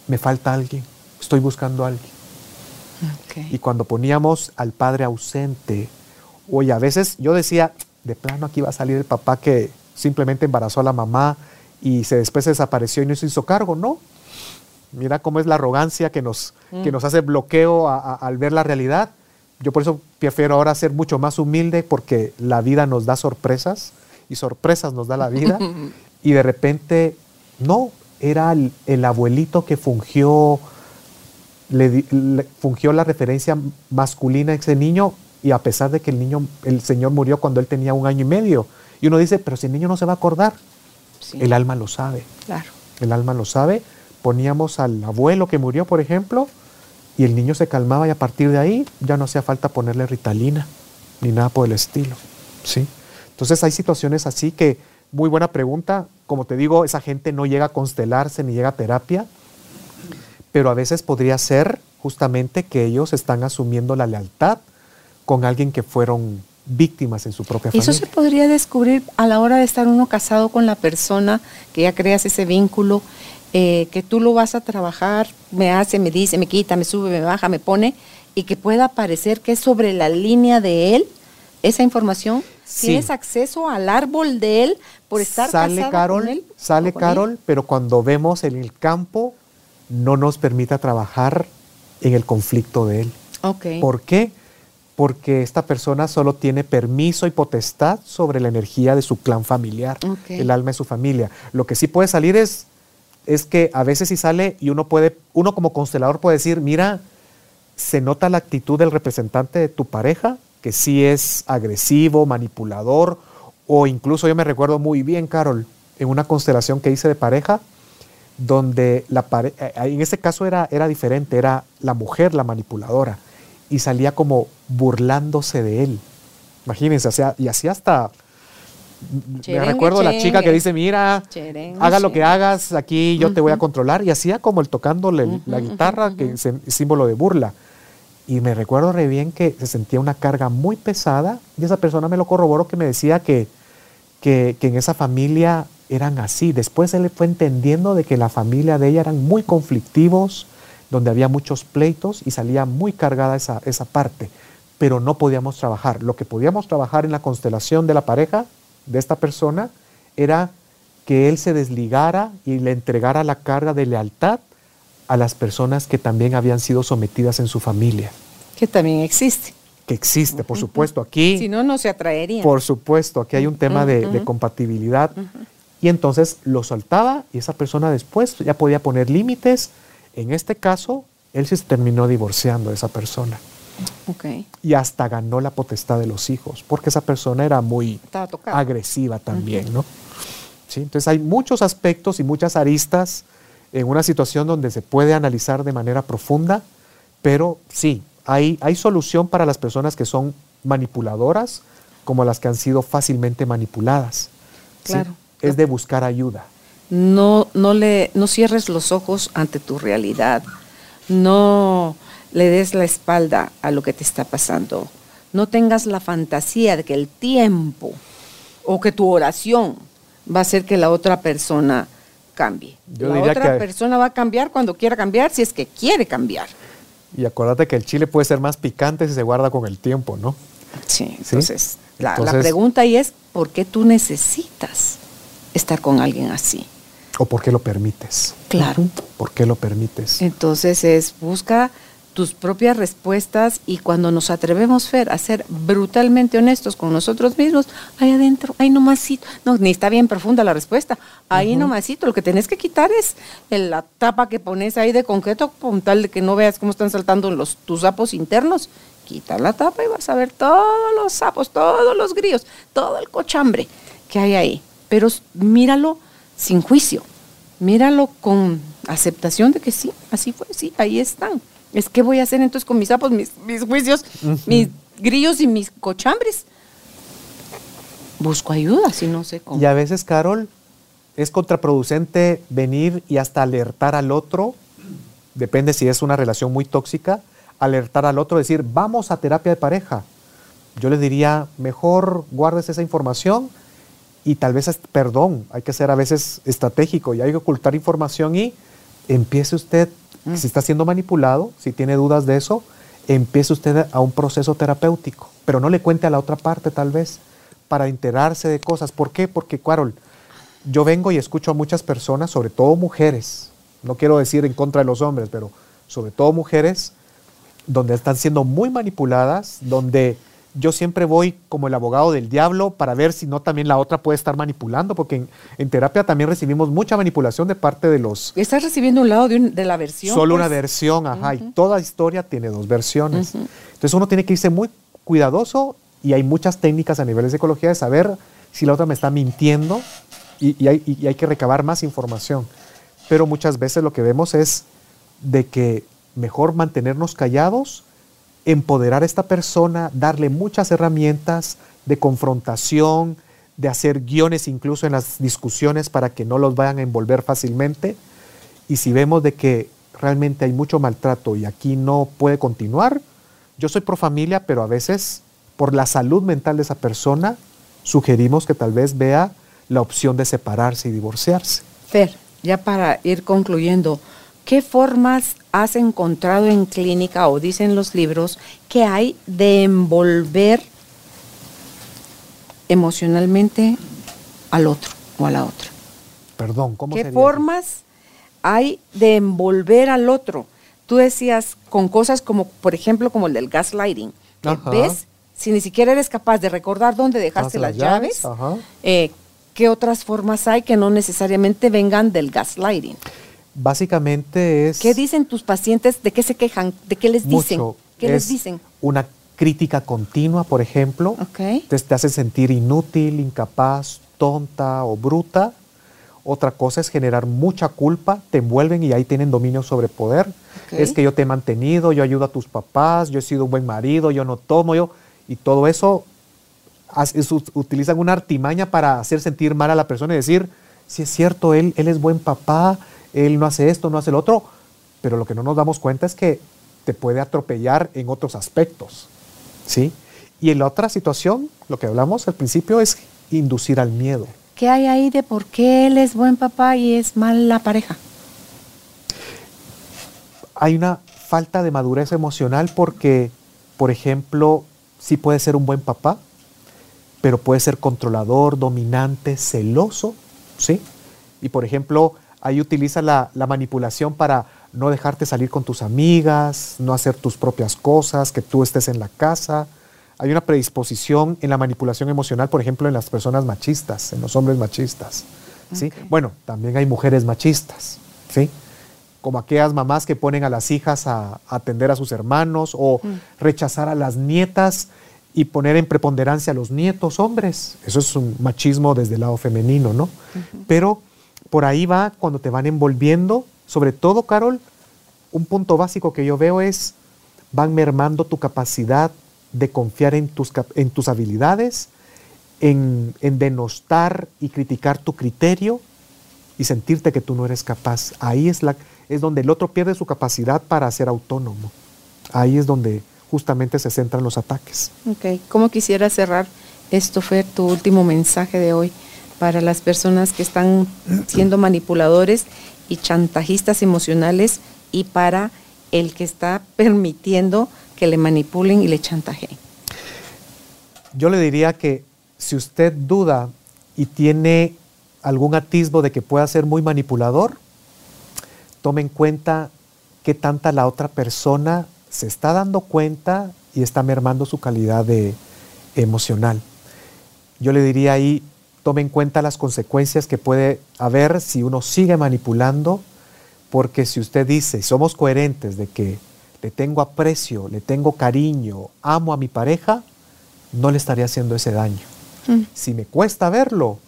Me falta alguien, estoy buscando a alguien. Y cuando poníamos al padre ausente, oye, a veces yo decía, de plano aquí va a salir el papá que simplemente embarazó a la mamá y se después se desapareció y no se hizo cargo, no. Mira cómo es la arrogancia que nos, que mm. nos hace bloqueo al ver la realidad. Yo por eso prefiero ahora ser mucho más humilde porque la vida nos da sorpresas y sorpresas nos da la vida y de repente, no, era el, abuelito que fungió, le, fungió la referencia masculina a ese niño y a pesar de que el niño, el señor murió cuando él tenía un año y medio. Y uno dice, pero si el niño no se va a acordar, el alma lo sabe. Claro. El alma lo sabe. Poníamos al abuelo que murió, por ejemplo, y el niño se calmaba y a partir de ahí ya no hacía falta ponerle ritalina ni nada por el estilo. ¿sí? Entonces hay situaciones así que muy buena pregunta. Como te digo, esa gente no llega a constelarse ni llega a terapia, pero a veces podría ser justamente que ellos están asumiendo la lealtad con alguien que fueron víctimas en su propia familia. Eso se podría descubrir a la hora de estar uno casado con la persona, que ya creas ese vínculo, eh, que tú lo vas a trabajar, me hace, me dice, me quita, me sube, me baja, me pone, y que pueda parecer que es sobre la línea de él esa información. ¿Tienes acceso al árbol de él por estar sale Carol, con él? Sale Carol, pero cuando vemos en el campo no nos permite trabajar en el conflicto de él. Okay. ¿Por qué? Porque esta persona solo tiene permiso y potestad sobre la energía de su clan familiar, el alma de su familia. Lo que sí puede salir es, es que a veces sí sale y uno puede, uno como constelador puede decir, mira, se nota la actitud del representante de tu pareja, que sí es agresivo, manipulador, o incluso yo me recuerdo muy bien, Carol, en una constelación que hice de pareja, donde la eh, en ese caso era, era diferente, era la mujer la manipuladora, y salía como burlándose de él. Imagínense, y así hasta... me recuerdo la chica que dice, mira, haga lo que hagas, aquí yo te voy a controlar, y hacía como el tocándole la guitarra, que es símbolo de burla. Y me recuerdo re bien que se sentía una carga muy pesada y esa persona me lo corroboró que me decía que, que, en esa familia eran así. Después él fue entendiendo de que la familia de ella eran muy conflictivos, donde había muchos pleitos y salía muy cargada esa, esa parte. Pero no podíamos trabajar. Lo que podíamos trabajar en la constelación de la pareja de esta persona era que él se desligara y le entregara la carga de lealtad a las personas que también habían sido sometidas en su familia. Que también existe. Que existe, por supuesto. Aquí. Si no, no se atraerían. Por supuesto, aquí hay un tema de, compatibilidad. Y entonces lo soltaba y esa persona después ya podía poner límites En este caso, él se terminó divorciando de esa persona. Ok. Y hasta ganó la potestad de los hijos, porque esa persona era muy agresiva también, ¿no? ¿Sí? Entonces hay muchos aspectos y muchas aristas en una situación donde se puede analizar de manera profunda, pero sí, hay, hay solución para las personas que son manipuladoras como las que han sido fácilmente manipuladas. ¿sí? Claro. Es de buscar ayuda. No, no, le, no cierres los ojos ante tu realidad. No le des la espalda a lo que te está pasando. No tengas la fantasía de que el tiempo o que tu oración va a hacer que la otra persona cambie. Yo la otra que- persona va a cambiar cuando quiera cambiar, si es que quiere cambiar. Y acuérdate que el chile puede ser más picante si se guarda con el tiempo, ¿no? Sí, entonces, La, la Entonces- pregunta ahí es, ¿por qué tú necesitas estar con alguien así? ¿O por qué lo permites? Claro. ¿Por qué lo permites? Entonces es busca tus propias respuestas y cuando nos atrevemos, Fer, a ser brutalmente honestos con nosotros mismos, ahí adentro, ahí nomasito, no, ni está bien profunda la respuesta, ahí nomasito, lo que tenés que quitar es la tapa que pones ahí de concreto con tal de que no veas cómo están saltando los, tus sapos internos. Quita la tapa y vas a ver todos los sapos, todos los grillos, todo el cochambre que hay ahí. Pero míralo sin juicio, míralo con aceptación de que sí, así fue, sí, ahí están. Es que voy a hacer entonces con mis sapos, mis, mis juicios, mis grillos y mis cochambres. Busco ayuda, si no sé cómo. Y a veces, Carol, es contraproducente venir y hasta alertar al otro, depende si es una relación muy tóxica, alertar al otro, decir, vamos a terapia de pareja. Yo le diría, mejor guardes esa información y tal vez, perdón, hay que ser a veces estratégico y hay que ocultar información y empiece usted, si está siendo manipulado, si tiene dudas de eso, empiece usted a un proceso terapéutico, pero no le cuente a la otra parte tal vez para enterarse de cosas. ¿Por qué? Porque, Carol, yo vengo y escucho a muchas personas, sobre todo mujeres, no quiero decir en contra de los hombres, pero sobre todo mujeres, donde están siendo muy manipuladas, donde yo siempre voy como el abogado del diablo para ver si no también la otra puede estar manipulando, porque en, en terapia también recibimos mucha manipulación de parte de los... Estás recibiendo un lado de, un- de la versión. Solo pues. una versión, ajá, y toda historia tiene dos versiones. Entonces uno tiene que irse muy cuidadoso y hay muchas técnicas a nivel de psicología de saber si la otra me está mintiendo y, y hay, y hay que recabar más información. Pero muchas veces lo que vemos es de que mejor mantenernos callados, empoderar a esta persona, darle muchas herramientas de confrontación, de hacer guiones incluso en las discusiones para que no los vayan a envolver fácilmente. Y si vemos de que realmente hay mucho maltrato y aquí no puede continuar, yo soy pro familia, pero a veces por la salud mental de esa persona sugerimos que tal vez vea la opción de separarse y divorciarse. Fer, ya para ir concluyendo, ¿qué formas has encontrado en clínica o dicen los libros que hay de envolver emocionalmente al otro o a la otra? Perdón, ¿cómo ¿Qué sería eso? formas hay de envolver al otro? Tú decías con cosas como, por ejemplo, como el del gaslighting, que ves, si ni siquiera eres capaz de recordar dónde dejaste Las las llaves, eh, ¿qué otras formas hay que no necesariamente vengan del gaslighting? Básicamente es... ¿Qué dicen tus pacientes? ¿De qué se quejan? ¿De qué les dicen? mucho. ¿Qué les Es dicen? Una crítica continua, por ejemplo. Ok. Entonces te hace sentir inútil, incapaz, tonta o bruta. Otra cosa es generar mucha culpa, te envuelven y ahí tienen dominio sobre poder. Es que yo te he mantenido, yo ayudo a tus papás, yo he sido un buen marido, yo no tomo, yo... Y todo eso es- utilizan una artimaña para hacer sentir mal a la persona y decir, si es cierto, él, él es buen papá, él no hace esto, no hace lo otro, pero lo que no nos damos cuenta es que te puede atropellar en otros aspectos, ¿sí? Y en la otra situación, lo que hablamos al principio es inducir al miedo. ¿Qué hay ahí de por qué él es buen papá y es mala pareja? Hay una falta de madurez emocional porque, por ejemplo, sí puede ser un buen papá, pero puede ser controlador, dominante, celoso, ¿sí? Y por ejemplo, ahí utiliza la, la manipulación para no dejarte salir con tus amigas, no hacer tus propias cosas, que tú estés en la casa. Hay una predisposición en la manipulación emocional, por ejemplo, en las personas machistas, en los hombres machistas, ¿sí? Bueno, también hay mujeres machistas, ¿sí? como aquellas mamás que ponen a las hijas a, atender a sus hermanos o mm. rechazar a las nietas y poner en preponderancia a los nietos hombres. Eso es un machismo desde el lado femenino, ¿no? Pero por ahí va cuando te van envolviendo, sobre todo, Carol, un punto básico que yo veo es, van mermando tu capacidad de confiar en tus, en tus habilidades, en, en denostar y criticar tu criterio y sentirte que tú no eres capaz. Ahí es, la, es donde el otro pierde su capacidad para ser autónomo. Ahí es donde justamente se centran los ataques. Ok, ¿cómo quisiera cerrar esto, Fer, tu último mensaje de hoy para las personas que están siendo manipuladores y chantajistas emocionales y para el que está permitiendo que le manipulen y le chantajeen? Yo le diría que si usted duda y tiene algún atisbo de que pueda ser muy manipulador, tome en cuenta qué tanta la otra persona se está dando cuenta y está mermando su calidad de, emocional. Yo le diría ahí, tome en cuenta las consecuencias que puede haber si uno sigue manipulando, porque si usted dice, somos coherentes de que le tengo aprecio, le tengo cariño, amo a mi pareja, no le estaría haciendo ese daño. Mm. Si me cuesta verlo,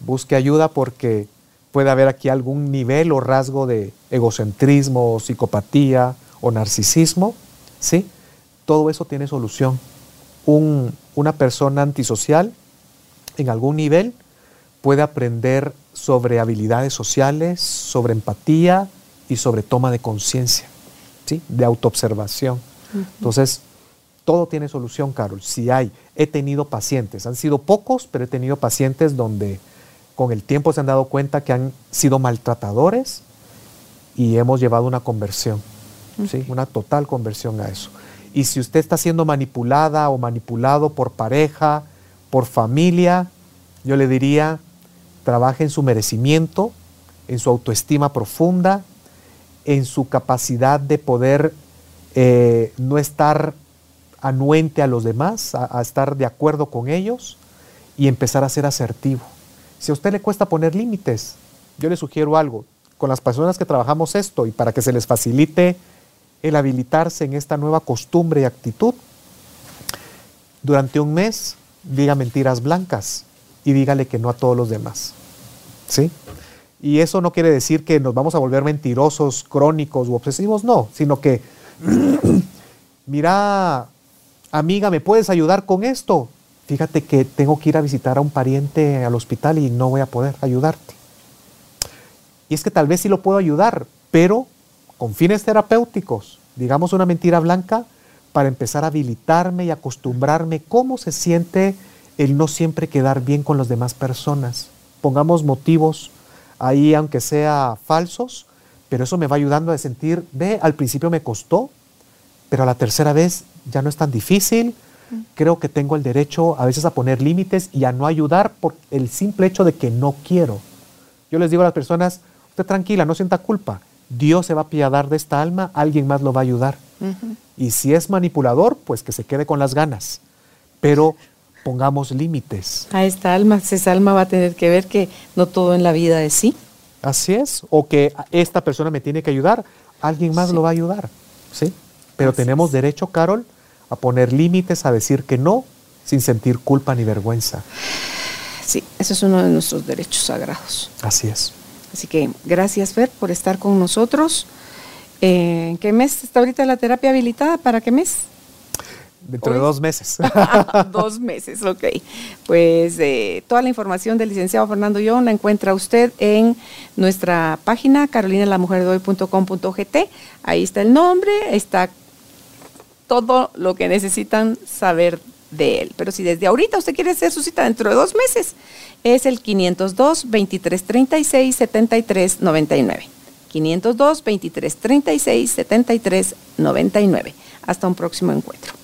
busque ayuda porque puede haber aquí algún nivel o rasgo de egocentrismo, psicopatía o narcisismo, ¿sí? Todo eso tiene solución. una persona antisocial en algún nivel puede aprender sobre habilidades sociales, sobre empatía y sobre toma de conciencia, ¿sí? de autoobservación. Entonces, todo tiene solución, Carol. Si hay, he tenido pacientes, han sido pocos, pero he tenido pacientes donde con el tiempo se han dado cuenta que han sido maltratadores y hemos llevado una conversión, ¿sí? una total conversión a eso. Y si usted está siendo manipulada o manipulado por pareja, por familia, yo le diría, trabaje en su merecimiento, en su autoestima profunda, en su capacidad de poder eh, no estar anuente a los demás, a estar de acuerdo con ellos y empezar a ser asertivo. Si a usted le cuesta poner límites, yo le sugiero algo. Con las personas que trabajamos esto y para que se les facilite el habilitarse en esta nueva costumbre y actitud, durante un mes diga mentiras blancas y dígale que no a todos los demás. ¿Sí? Y eso no quiere decir que nos vamos a volver mentirosos, crónicos u obsesivos, no, sino que, mira, amiga, ¿me puedes ayudar con esto? fíjate que tengo que ir a visitar a un pariente al hospital y no voy a poder ayudarte. Y es que tal vez sí lo puedo ayudar, pero con fines terapéuticos, digamos una mentira blanca, para empezar a habilitarme y acostumbrarme cómo se siente el no siempre quedar bien con las demás personas. Pongamos motivos ahí, aunque sea falsos, pero eso me va ayudando a sentir, ve, al principio me costó, pero a la tercera vez ya no es tan difícil, creo que tengo el derecho a veces a poner límites y a no ayudar por el simple hecho de que no quiero. Yo les digo a las personas, usted tranquila, no sienta culpa. Dios se va a piadar de esta alma, alguien más lo va a ayudar. Y si es manipulador, pues que se quede con las ganas. Pero pongamos límites. A esta alma, esa alma va a tener que ver que no todo en la vida es sí. Así es. O que esta persona me tiene que ayudar, alguien más lo va a ayudar. ¿Sí? Pero tenemos derecho, Carol, a poner límites, a decir que no, sin sentir culpa ni vergüenza. Sí, ese es uno de nuestros derechos sagrados. Así es. Así que gracias, Fer, por estar con nosotros. Eh, ¿En qué mes está ahorita la terapia habilitada? ¿Para qué mes? Dentro de dos meses. dos meses, ok. Pues eh, toda la información del licenciado Fernando Young la encuentra usted en nuestra página carolinalamujerdehoy.com.gt. Ahí está el nombre, está todo lo que necesitan saber de él. Pero si desde ahorita usted quiere hacer su cita dentro de dos meses, es el 502 2336 7399. 502 2336 7399. Hasta un próximo encuentro.